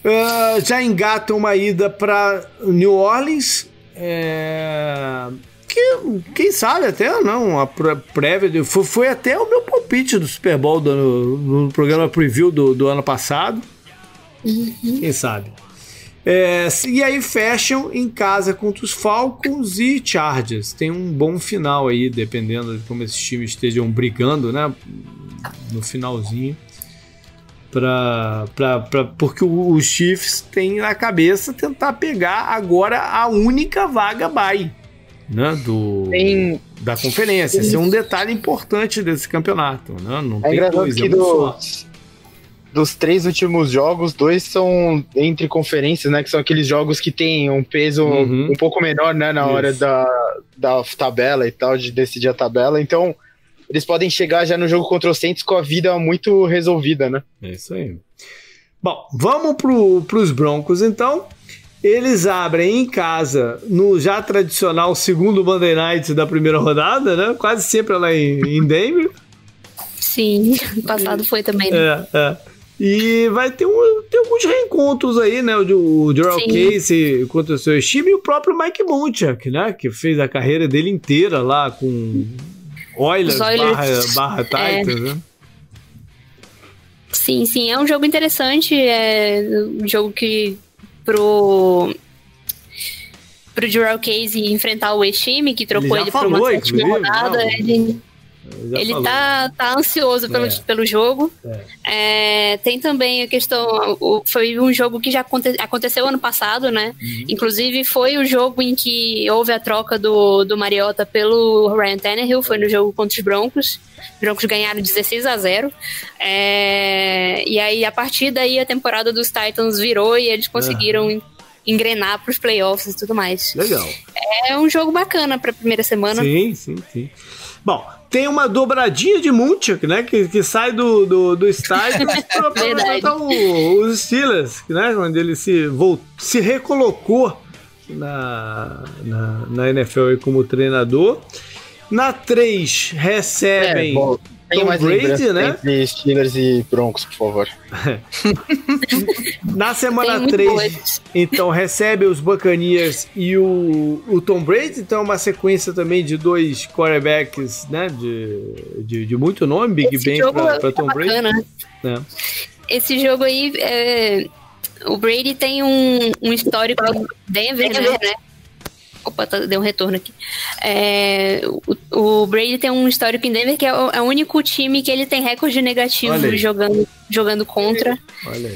Ah, já engatam uma ida para New Orleans. É, que, quem sabe até não, a pré- prévia. de- Foi, foi até o meu palpite do Super Bowl do- no programa preview do, do ano passado. Quem sabe? É, e aí fecham em casa contra os Falcons e Chargers. Tem um bom final aí, dependendo de como esses times estejam brigando, né? No finalzinho. Pra, pra, pra, porque os Chiefs têm na cabeça tentar pegar agora a única vaga bye né, do, Tem, da conferência. Esse é um detalhe importante desse campeonato. Né? Não é tem dois, é um só. Dos, três últimos jogos, dois são entre conferências, né? Que são aqueles jogos que tem um peso Uhum. um pouco menor, né? Na hora Isso. da, da tabela e tal, de decidir a tabela. Então, eles podem chegar já no jogo contra o Saints com a vida muito resolvida, né? É isso aí. Bom, vamos pro, pros Broncos então. Eles abrem em casa no já tradicional segundo Monday Night da primeira rodada, né? Quase sempre lá em, em Denver. Sim, passado foi também, né? É, é. E vai ter, um, ter alguns reencontros aí, né? O, o Gerald Casey contra o seu time e o próprio Mike Munchak, né? Que fez a carreira dele inteira lá com Oilers, Oilers barra, barra Titans, é. né? Sim, sim, é um jogo interessante, é um jogo que pro pro Jurel Casey enfrentar o ex-time, que trocou ele, ele por uma sétima rodada, não. Ele tá, tá ansioso pelo, é. pelo jogo. É. É, tem também a questão. O, foi um jogo que já aconte, aconteceu ano passado, né? Uhum. Inclusive, foi o jogo em que houve a troca do, do Mariota pelo Ryan Tannehill. Foi no jogo contra os Broncos. Os Broncos ganharam 16 a 0. É, e aí, a partir daí, a temporada dos Titans virou e eles conseguiram. Uhum engrenar para os playoffs e tudo mais. Legal. É um jogo bacana para a primeira semana. Sim, sim, sim. Bom, tem uma dobradinha de Munchak, né? Que, que sai do, do, do estádio para enfrentar os Steelers, né? Onde ele se, voltou, se recolocou na, na, na NFL como treinador. Na 3 recebem. É, tem Tom mais Brady, né? Entre Steelers e Broncos, por favor. Na semana 3, então, recebe os Buccaneers e o, o Tom Brady. Então, é uma sequência também de dois quarterbacks, né? De, de, de muito nome, Big Ben para Tom Brady. É. Esse jogo aí, é, o Brady tem um, um histórico Denver, né? né? Opa, tá, deu um retorno aqui. É, o, o, Brady tem um histórico em Denver que é o, é o único time que ele tem recorde negativo jogando, jogando contra.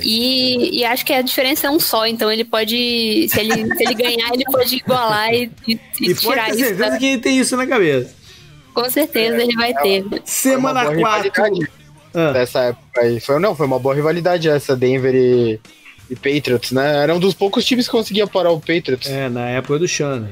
E, e, acho que a diferença é um só, então ele pode. Se ele, se ele ganhar, ele pode igualar e, e, e tirar isso. Com certeza que ele tem isso na cabeça. Com certeza é, ele vai ter. Semana 4. Ah. Dessa época aí. Foi, não, foi uma boa rivalidade essa, Denver e e Patriots, né? Era um dos poucos times que conseguia parar o Patriots. É, na época do Shannon.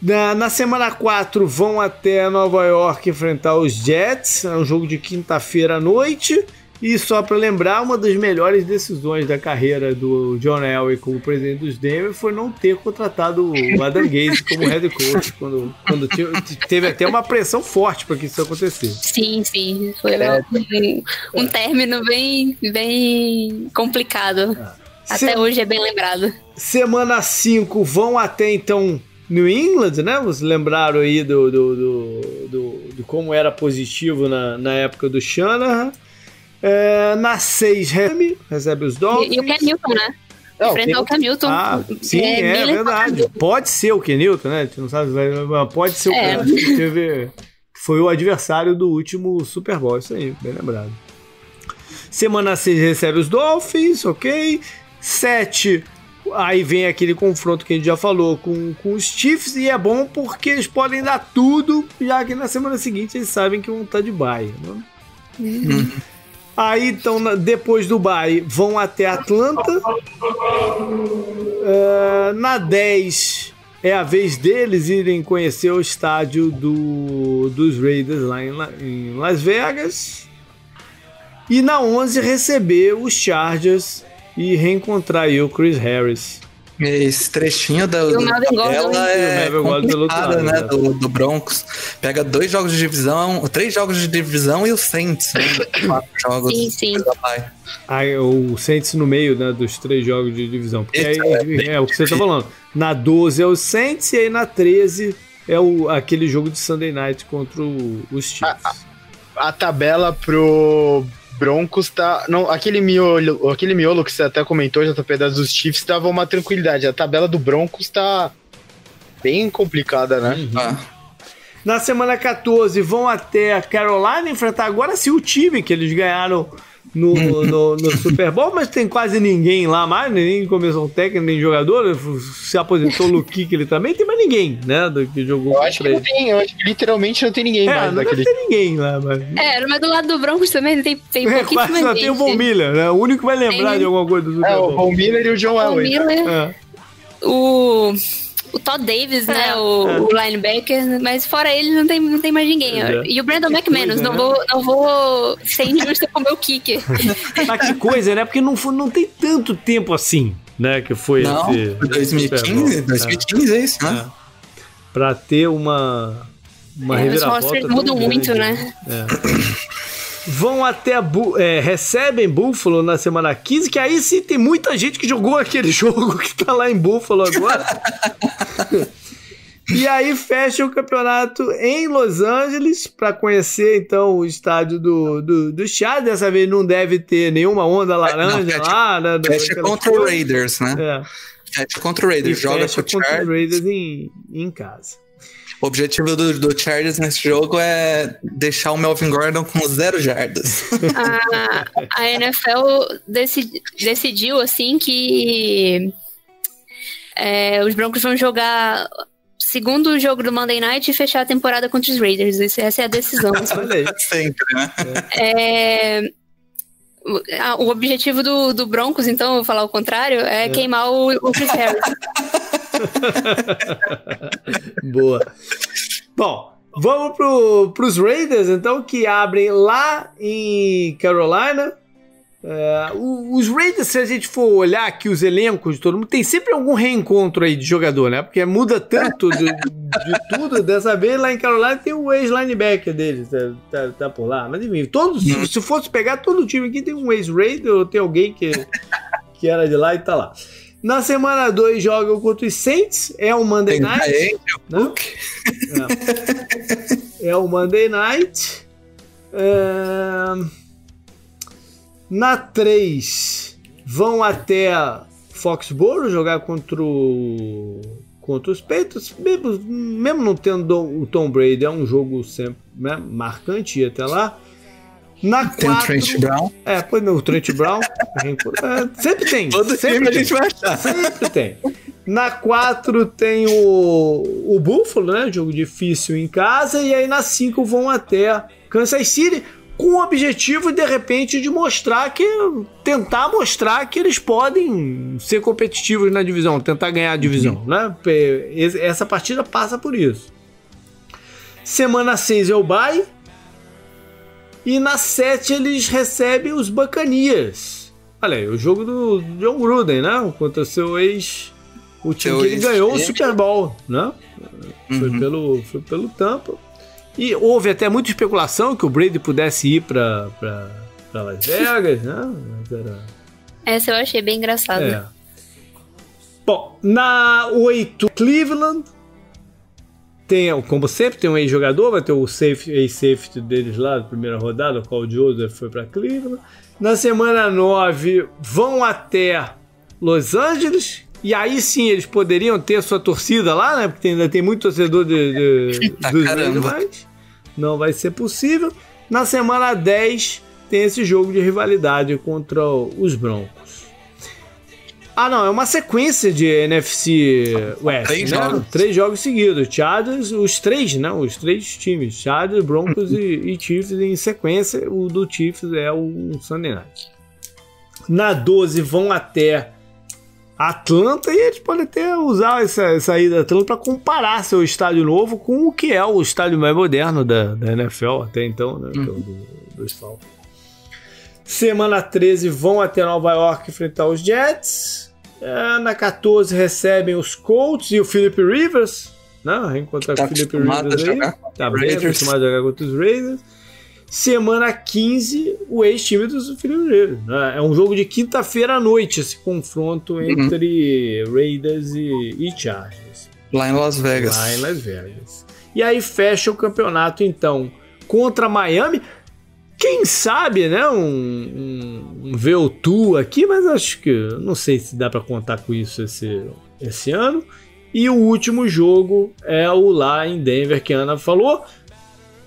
Na, na semana 4 vão até Nova York enfrentar os Jets. É um jogo de quinta-feira à noite. E só para lembrar, uma das melhores decisões da carreira do John Elway como presidente dos Denver foi não ter contratado o Adam Gaze como head coach, quando, quando teve até uma pressão forte para que isso acontecesse. Sim, sim. Foi é. um, um término bem, bem complicado. Ah. Até Se... hoje é bem lembrado. Semana 5 vão até então New England, né? Vocês lembraram aí do, do, do, do, do como era positivo na, na época do Shanahan. É, na 6, recebe, recebe os Dolphins. E, e o Ken Newton, né? Não, Enfrentar o Ken Newton. Ah, sim, é, é verdade. Pode ser o Ken Newton, né? A gente não sabe, mas pode ser o é. que teve. Foi o adversário do último Super Bowl, isso aí, bem lembrado. Semana 6 recebe os Dolphins, ok. 7, aí vem aquele confronto que a gente já falou com, com os Chiefs, e é bom porque eles podem dar tudo, já que na semana seguinte eles sabem que vão estar de baia. Né? Uhum. Aí, então, depois do bye, vão até Atlanta. Uh, na 10 é a vez deles irem conhecer o estádio do, dos Raiders lá em, em Las Vegas. E na 11 receber os Chargers e reencontrar aí o Chris Harris. Esse trechinho da, do tabela é complicado, né, do, do Broncos. Pega dois jogos de divisão, três jogos de divisão e o Saints, né? Quatro jogos. Sim, sim. Aí, o Saints no meio, né, dos três jogos de divisão. Porque aí, é, é, o que você tá falando. Na 12 é o Saints e aí na 13 é o, aquele jogo de Sunday Night contra o, os Chiefs. A, a, a tabela pro Broncos tá. Não, aquele miolo, aquele miolo que você até comentou, JP, das dos Chiefs, dava uma tranquilidade. A tabela do Broncos tá bem complicada, né? Uhum. Ah. Na semana 14 vão até a Carolina enfrentar agora se o time que eles ganharam no, no, no, Super Bowl, mas tem quase ninguém lá mais, nem comissão técnica, nem jogador. Se aposentou o Luke ele também, tem mais ninguém, né? Do que jogou eu acho que não tem, eu acho que literalmente não tem ninguém é, mais não daquele. Não tem ninguém lá, mas. É, mas do lado do Broncos também tem, tem é, quase só tem o Von Miller, né? O único que vai lembrar tem... de alguma coisa do Super Bowl. É, o Von Miller e o John Elway. Miller, é. O o Todd Davis, né? É, o, é. o, linebacker, mas fora ele não tem, não tem mais ninguém. É. E o Brandon que McManus, coisa, não, né? vou, não vou ser injusta com o meu kicker. mas que coisa, né? Porque não, não tem tanto tempo assim né? Que foi Não, esse, 2015, 2015 é isso, né? É. Pra ter uma, uma É, os reviravolta. rosters tão mudam grande, muito, né? É. Vão até. Bu é, recebem Buffalo na semana 15, que aí sim tem muita gente que jogou aquele jogo que tá lá em Buffalo agora. e aí fecha o campeonato em Los Angeles para conhecer então o estádio do, do, do Chad. Dessa vez não deve ter nenhuma onda laranja fecha- lá, né? Fecha contra o. Raiders, né? É. Fecha contra o E Raiders, joga fecha contra o Chargers. Raiders em, em casa. O objetivo do, do Chargers nesse jogo é deixar o Melvin Gordon com zero jardas. A, a NFL decidi- decidiu assim que é, os Broncos vão jogar segundo jogo do Monday Night e fechar a temporada contra os Raiders. Essa é a decisão. Aí. Sempre, né? É, o- a- o objetivo do, do Broncos, então, vou falar o contrário, é, queimar o, o Chris Harris. Boa. Bom, vamos pro, pros Raiders, então, que abrem lá em Carolina. O- os Raiders, se a gente for olhar aqui os elencos de todo mundo, tem sempre algum reencontro aí de jogador, né? Porque muda tanto de, de tudo. Dessa vez lá em Carolina tem o ex-linebacker deles, tá, tá- tá por lá. Mas enfim, todos, se, se fosse pegar todo o time aqui, tem um ex-Raider ou tem alguém que, que era de lá e tá lá. Na semana 2 jogam contra os Saints, é o Monday Tem Night. Angel né? Cook. É o Monday Night. É, Na 3, vão até Foxborough jogar contra, o... contra os Patriots. Mesmo, mesmo não tendo o Tom Brady, é um jogo sempre né, marcante ir até lá. Na Tem o 4, Trent Brown. É, pois não, o Trent Brown. É, sempre tem. Todo sempre time a tem. gente vai achar. Sempre tem. Na 4 tem o, o Buffalo, né? Jogo difícil em casa. E aí na 5 vão até Kansas City com o objetivo, de repente, de mostrar que. tentar mostrar que eles podem ser competitivos na divisão, tentar ganhar a divisão, né? Pe- esse- Essa partida passa por isso. Semana 6 é o bye. E na 7 eles recebem os Bacanias. Olha aí, o jogo do John Gruden, né? Contra seu ex. O time Seu que ele ganhou o Super Bowl, né? Foi, Uhum. pelo, foi pelo Tampa. E houve até muita especulação que o Brady pudesse ir para Las Vegas, né? Mas era. Essa eu achei bem engraçada. É. Bom, na 8, Cleveland. Tem, como sempre, tem um ex-jogador, vai ter o safe, ex-safety deles lá, da primeira rodada, o Carl Joseph foi para Cleveland. Na semana 9, vão até Los Angeles. E aí sim eles poderiam ter sua torcida lá, né? Porque ainda tem muito torcedor de, de, Eita, dos mas não vai ser possível. Na semana 10 tem esse jogo de rivalidade contra os Broncos. Ah, não, é uma sequência de NFC West, Três né? jogos. Três jogos seguidos. Chargers, os três, né? Os três times. Chargers, Broncos e, e Chiefs em sequência. O do Chiefs é o Sunday Night. Na 12 vão até Atlanta e eles podem até usar essa, essa ida a Atlanta para comparar seu estádio novo com o que é o estádio mais moderno da, da NFL até então, né? É o do, dos Falcons. Semana 13 vão até Nova York enfrentar os Jets. É, na 14 recebem os Colts e o Philip Rivers. Né? Reencontrar Tá o Philip Rivers aí. Tá bem Raiders. acostumado a jogar contra os Raiders. Semana 15, o ex-time dos Philip Rivers. né? É um jogo de quinta-feira à noite, esse confronto Uhum. entre Raiders e, e Chargers Lá em Las Vegas. lá em Las Vegas. E aí fecha o campeonato, então, contra Miami. Quem sabe, né? Um, um, um VO2 aqui, mas acho que não sei se dá para contar com isso esse, esse ano. E o último jogo é o lá em Denver, que a Ana falou.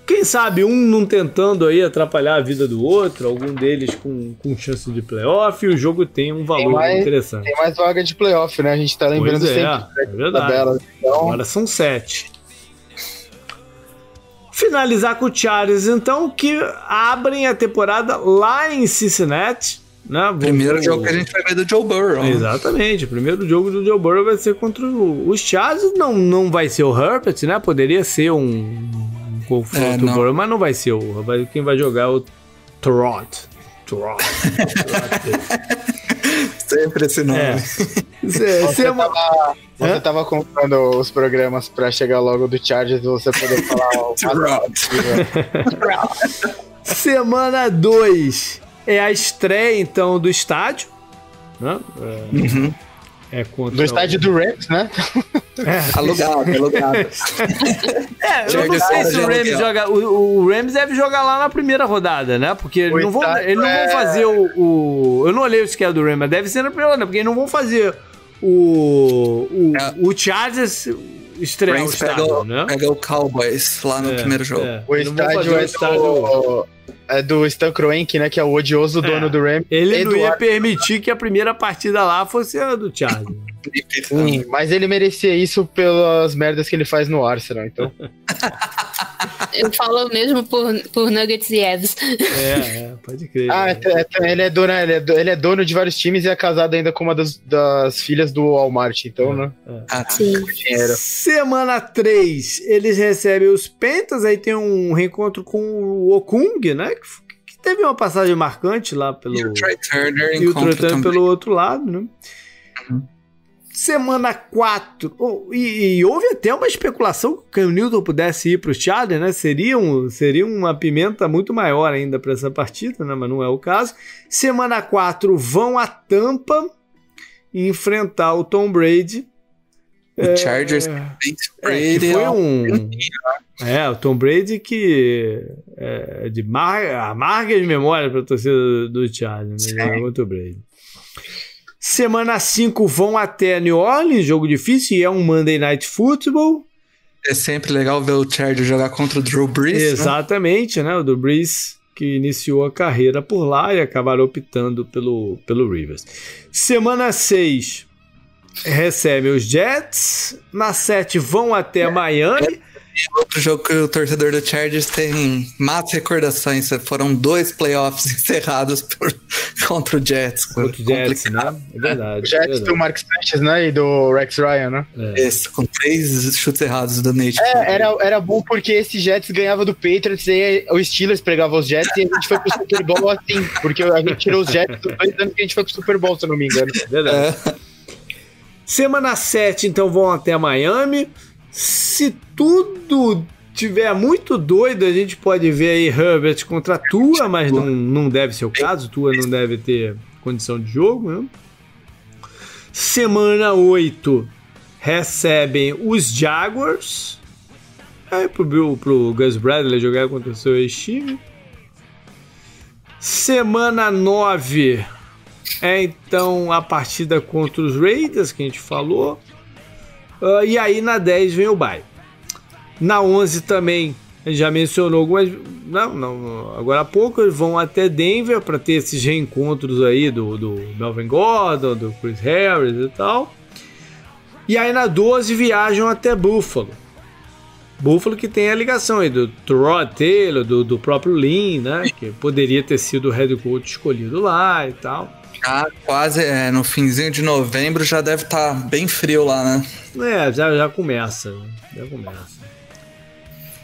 Quem sabe um não tentando aí atrapalhar a vida do outro, algum deles com, com chance de playoff, e o jogo tem um valor mais- interessante. Tem mais vaga de playoff, né? A gente tá lembrando Pois é, sempre é da verdade. tabela. Então, Agora são sete. Finalizar com o Chargers, então, que abrem a temporada lá em Cincinnati. Né? Primeiro jogo que a gente vai ver do Joe Burrow. né? Exatamente, o primeiro jogo do Joe Burrow vai ser contra o- os Chargers. Não, não vai ser o Herbert, né? Poderia ser um, confronto É, do. Burrow, mas não vai ser o. Quem vai jogar é o Trot. Trot. Trot. Sempre esse nome. É. Cê- Você, sema- tava, você Hã? tava comprando os programas pra chegar logo do Chargers e você poder falar o. Semana 2 é a estreia, então, do estádio. Né? É, Uhum. É contra do estádio do Rams, né? É. Alugado, alugado. É, eu não sei se o Rams joga. O, o Rams deve jogar lá na primeira rodada, né? Porque eles O não vão, eles não vão é- fazer o, o- Eu não olhei o schedule do Rams, mas deve ser na primeira rodada, porque eles não vão fazer o. O, É. o Chargers estrear o Rams pega, estádio, o- né? pega o Cowboys lá no É, primeiro jogo. é. O estádio é o estádio- do, é do Stan Kroenke, né? Que é o odioso dono do Rams. Ele não ia Eduardo- permitir que a primeira partida lá fosse a do Chargers. Sim, mas ele merecia isso pelas merdas que ele faz no Arsenal, então. Eu falo mesmo por, por Nuggets e Evs. É, é, pode crer. Ah, né? é, é, ele, é dono, ele, é, ele é dono de vários times e é casado ainda com uma das, das filhas do Walmart, então, né? Ah, Sim. Dinheiro. Semana 3, eles recebem os Pentas, aí tem um reencontro com o Okung, né? Que, que teve uma passagem marcante lá pelo. E o Trey Turner e o Trotan também. pelo outro lado, né? Uhum. Semana 4. oh, e, e houve até uma especulação que o Cam Newton pudesse ir para o Chargers, né? Seria, um, seria uma pimenta muito maior ainda para essa partida, né? Mas não é o caso. Semana 4 vão a Tampa enfrentar o Tom Brady. O Chargers É, é, que Brady. foi um. É, o Tom Brady que é de mar... amarga de memória para a torcida do, Chargers, né? Muito Brady. Semana 5 vão até New Orleans, jogo difícil, e é um Monday Night Football. É sempre legal ver o Chargers jogar contra o Drew Brees. né? Exatamente, né? O do Breeze que iniciou a carreira por lá e acabaram optando pelo, pelo Rivers. Semana 6 recebe os Jets. Na 7 vão até Miami. Outro jogo que o torcedor do Chargers tem más recordações. Foram dois playoffs encerrados por- contra o Jets. Contra o Jets, Complicado. né? É verdade. O Jets verdade. do Mark Sanchez, né? E do Rex Ryan, né? É. Esse, com três chutes errados do Nate. É, era, era bom porque esse Jets ganhava do Patriots e o Steelers pegava os Jets e a gente foi pro Super Bowl assim, porque a gente tirou os Jets dos dois anos que a gente foi pro Super Bowl, se eu não me engano. Verdade. É. Semana 7, então, vão até Miami. Se tudo tiver muito doido, a gente pode ver aí Herbert contra Tua, mas não, não deve ser o caso. Tua não deve ter condição de jogo, né? Semana 8, recebem os Jaguars. Aí pro, Bill- pro Gus Bradley jogar contra o seu ex-time. Semana 9 é então a partida contra os Raiders, que a gente falou. Ah, e aí na 10 vem o bye. Na 11 também, já mencionou algumas. Não, não, agora há pouco eles vão até Denver para ter esses reencontros aí do, do Melvin Gordon, do Chris Harris e tal. E aí na 12 viajam até Buffalo. Buffalo que tem a ligação aí do Rod Taylor, do, do próprio Lin, né? Que poderia ter sido o head coach escolhido lá e tal. Já quase é, no finzinho de novembro já deve estar bem frio lá, né? É, já, já começa. né? Já começa.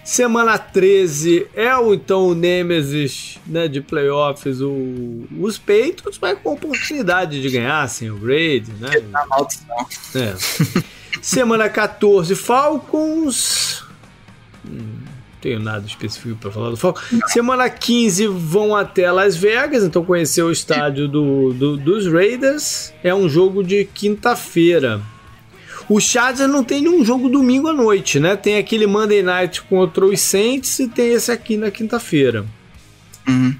Semana 13 é o então o Nemesis né, de playoffs, o, os Patriots, mas com oportunidade de ganhar sem o Brady, né? Na maldição. É. Semana 14, Falcons. Hum, tenho nada específico para falar do Falcons. Semana 15 vão até Las Vegas, então conhecer o estádio do, do- dos Raiders. É um jogo de quinta-feira. O Chargers não tem nenhum jogo domingo à noite, né? Tem aquele Monday Night contra os Saints e tem esse aqui na quinta-feira. Uhum.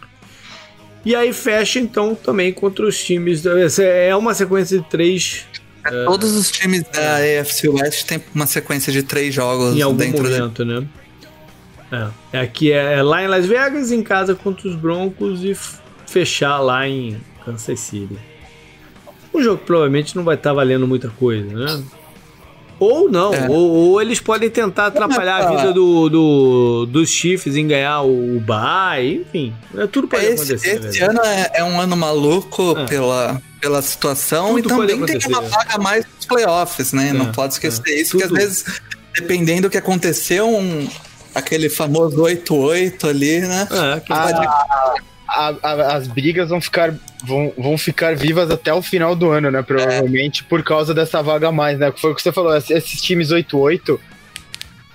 E aí fecha então também contra os times. É uma sequência de três Todos os times da AFC West têm uma sequência de três jogos em algum dentro da momento, né? É. Aqui é lá em Las Vegas, em casa contra os Broncos e fechar lá em Kansas City. O jogo provavelmente não vai estar valendo muita coisa, né? Ou não, É. ou, ou eles podem tentar atrapalhar a vida do, do- dos Chiefs em ganhar o bye, enfim. É, tudo pode Esse, acontecer. esse ano é, é um ano maluco É. pela, pela situação Tudo e também tem uma vaga mais nos playoffs, né? É, Não pode esquecer é. isso, porque às Tudo. vezes, dependendo do que aconteceu, um, aquele famoso 8-8 ali, né? É, Ah, a- a- as brigas vão ficar vão, vão ficar vivas até o final do ano, né? Provavelmente, por causa dessa vaga a mais, né? Foi o que você falou, esses times 8-8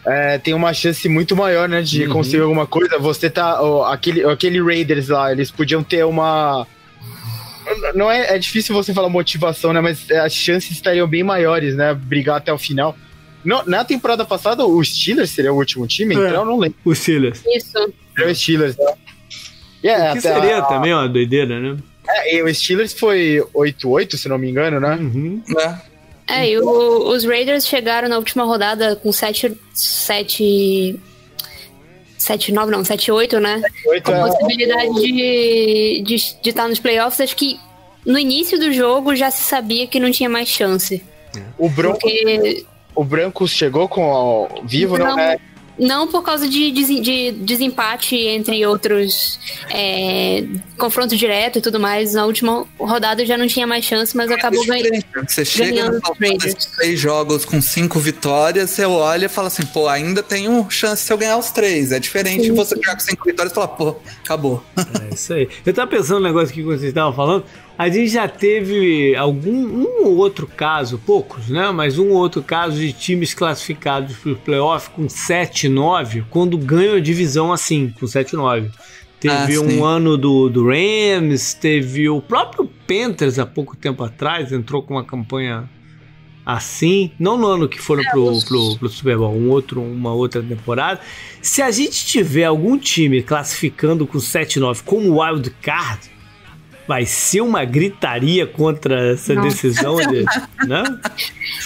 é, tem uma chance muito maior, né, de uhum. conseguir alguma coisa. Você tá. Ó, aquele, aquele Raiders lá, eles podiam ter uma. Não é, é difícil você falar motivação, né? Mas as chances estariam bem maiores, né? Brigar até o final. No, na temporada passada, o Steelers seria o último time, é, então eu não lembro. O Steelers. Isso. É o Steelers, né? Yeah, que seria a... também uma doideira, né? É, e o Steelers foi 8-8, se não me engano, né? Uhum. É. É, e o, os Raiders chegaram na última rodada com 7. 7 7, 9, não, 7, 8, né? 7, 8 com a é... possibilidade de, de, de estar nos playoffs. Acho que no início do jogo já se sabia que não tinha mais chance. O Broncos, porque... o Brancos chegou com o vivo, não, não é? Não por causa de, de, de desempate entre outros é, confronto direto e tudo mais. Na última rodada já não tinha mais chance, mas acabou ganhando. Você chega no três jogos com cinco vitórias, você olha e fala assim, pô, ainda tenho chance se eu ganhar os três. É diferente sim, você jogar com cinco vitórias e falar, pô, acabou. É isso aí. Eu tava pensando no negócio que vocês estavam falando. A gente já teve algum um ou outro caso, poucos, né? Mas um ou outro caso de times classificados para o playoff com 7-9, quando ganham a divisão assim, com 7-9. Teve ah, um ano do, do Rams, teve o próprio Panthers há pouco tempo atrás, entrou com uma campanha assim, não no ano que foram é, pro, pro, pro, Super Bowl, um outro, uma outra temporada. Se a gente tiver algum time classificando com 7-9 como wild card, vai ser uma gritaria contra essa Nossa. decisão de, né?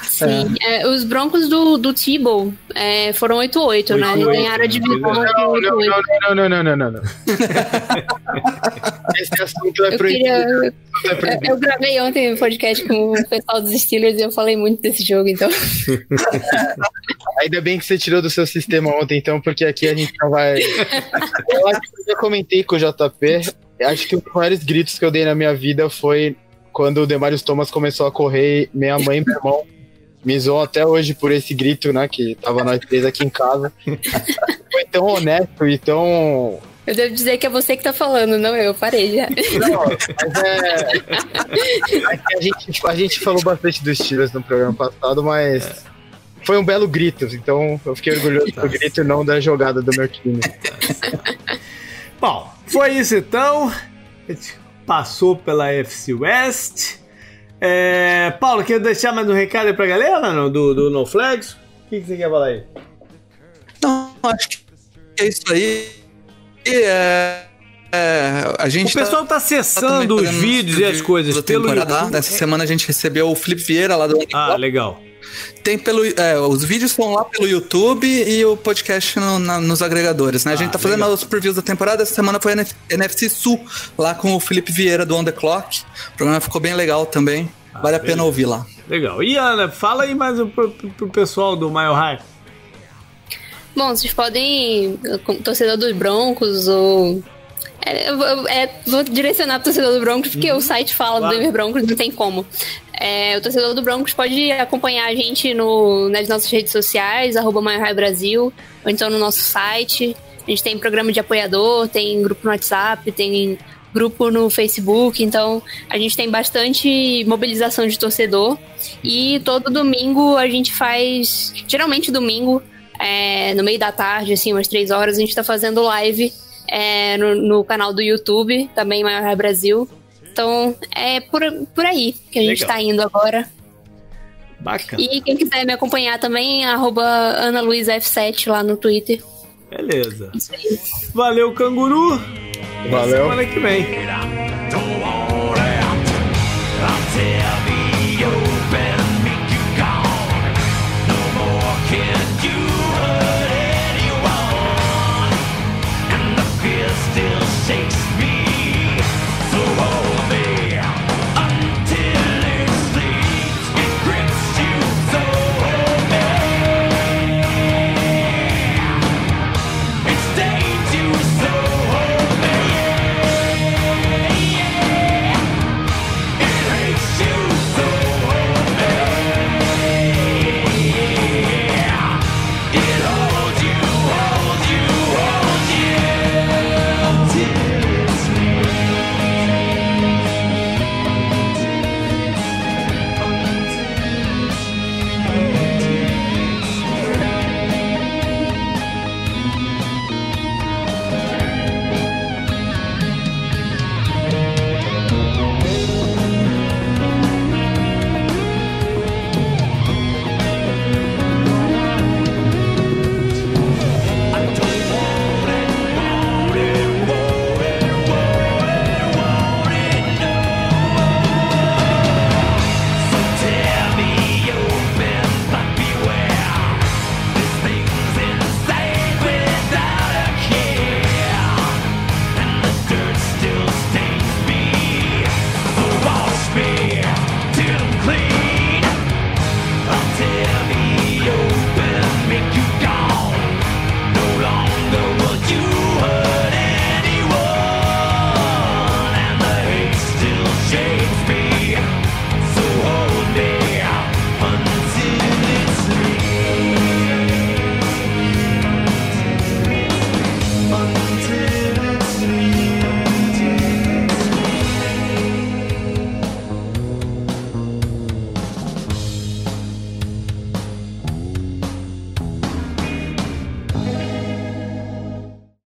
Sim, é. É, os Broncos do, do Tebow é, foram 8-8, né? Eles ganharam a divisão não, não, não, não, não, não, não, não. Esse assunto é proibido. Queria... É eu gravei ontem um podcast com o pessoal dos Steelers e eu falei muito desse jogo, então. Ainda bem que você tirou do seu sistema ontem, então, porque aqui a gente não vai. Eu acho que eu já comentei com o JP acho que um dos maiores gritos que eu dei na minha vida foi quando o Demarius Thomas começou a correr. Minha mãe e meu irmão me zoam até hoje por esse grito, né? Que tava nós três aqui em casa. Foi tão honesto e tão. Eu devo dizer que é você que tá falando, não eu, parei já. Não, mas é. a, gente, a gente falou bastante dos Steelers no programa passado, mas. Foi um belo grito, então eu fiquei orgulhoso do grito e não da jogada do meu time. Bom, foi isso então. A gente passou pela FC West. É, Paulo, quer deixar mais um recado aí pra galera no, do, do No Flags? O que, que você quer falar aí? Não, acho que é isso aí. É, é, a gente o pessoal tá, tá acessando tá os vídeos e as coisas pelo YouTube. Essa semana a gente recebeu o Felipe Vieira lá do Ah, legal. Tem pelo. É, os vídeos estão lá pelo YouTube e o podcast no, na, nos agregadores, né? a gente ah, tá fazendo legal. os previews da temporada. Essa semana foi a NFC Sul, lá com o Felipe Vieira do On The Clock. O programa ficou bem legal também. Ah, vale a pena ouvir lá. Legal. E Ana, fala aí mais pro, pro, pro pessoal do Mile High. Bom, vocês podem, torcedor dos Broncos ou é, é, vou direcionar pro torcedor do Broncos, porque uhum. o site fala claro. do Denver Broncos, não tem como. É, o torcedor do Broncos pode acompanhar a gente no, nas nossas redes sociais, arroba Brasil, ou então no nosso site. A gente tem programa de apoiador, tem grupo no WhatsApp, tem grupo no Facebook, então a gente tem bastante mobilização de torcedor. E todo domingo a gente faz, geralmente domingo, é, no meio da tarde, assim, umas três horas, a gente tá fazendo live é, no, no, canal do YouTube, também Maior Brasil. Então é por, por aí que a Legal. gente está indo agora. Bacana. E quem quiser me acompanhar também, arroba AnaLuizF7 lá no Twitter. Beleza. Valeu, canguru! Valeu. Até semana que vem.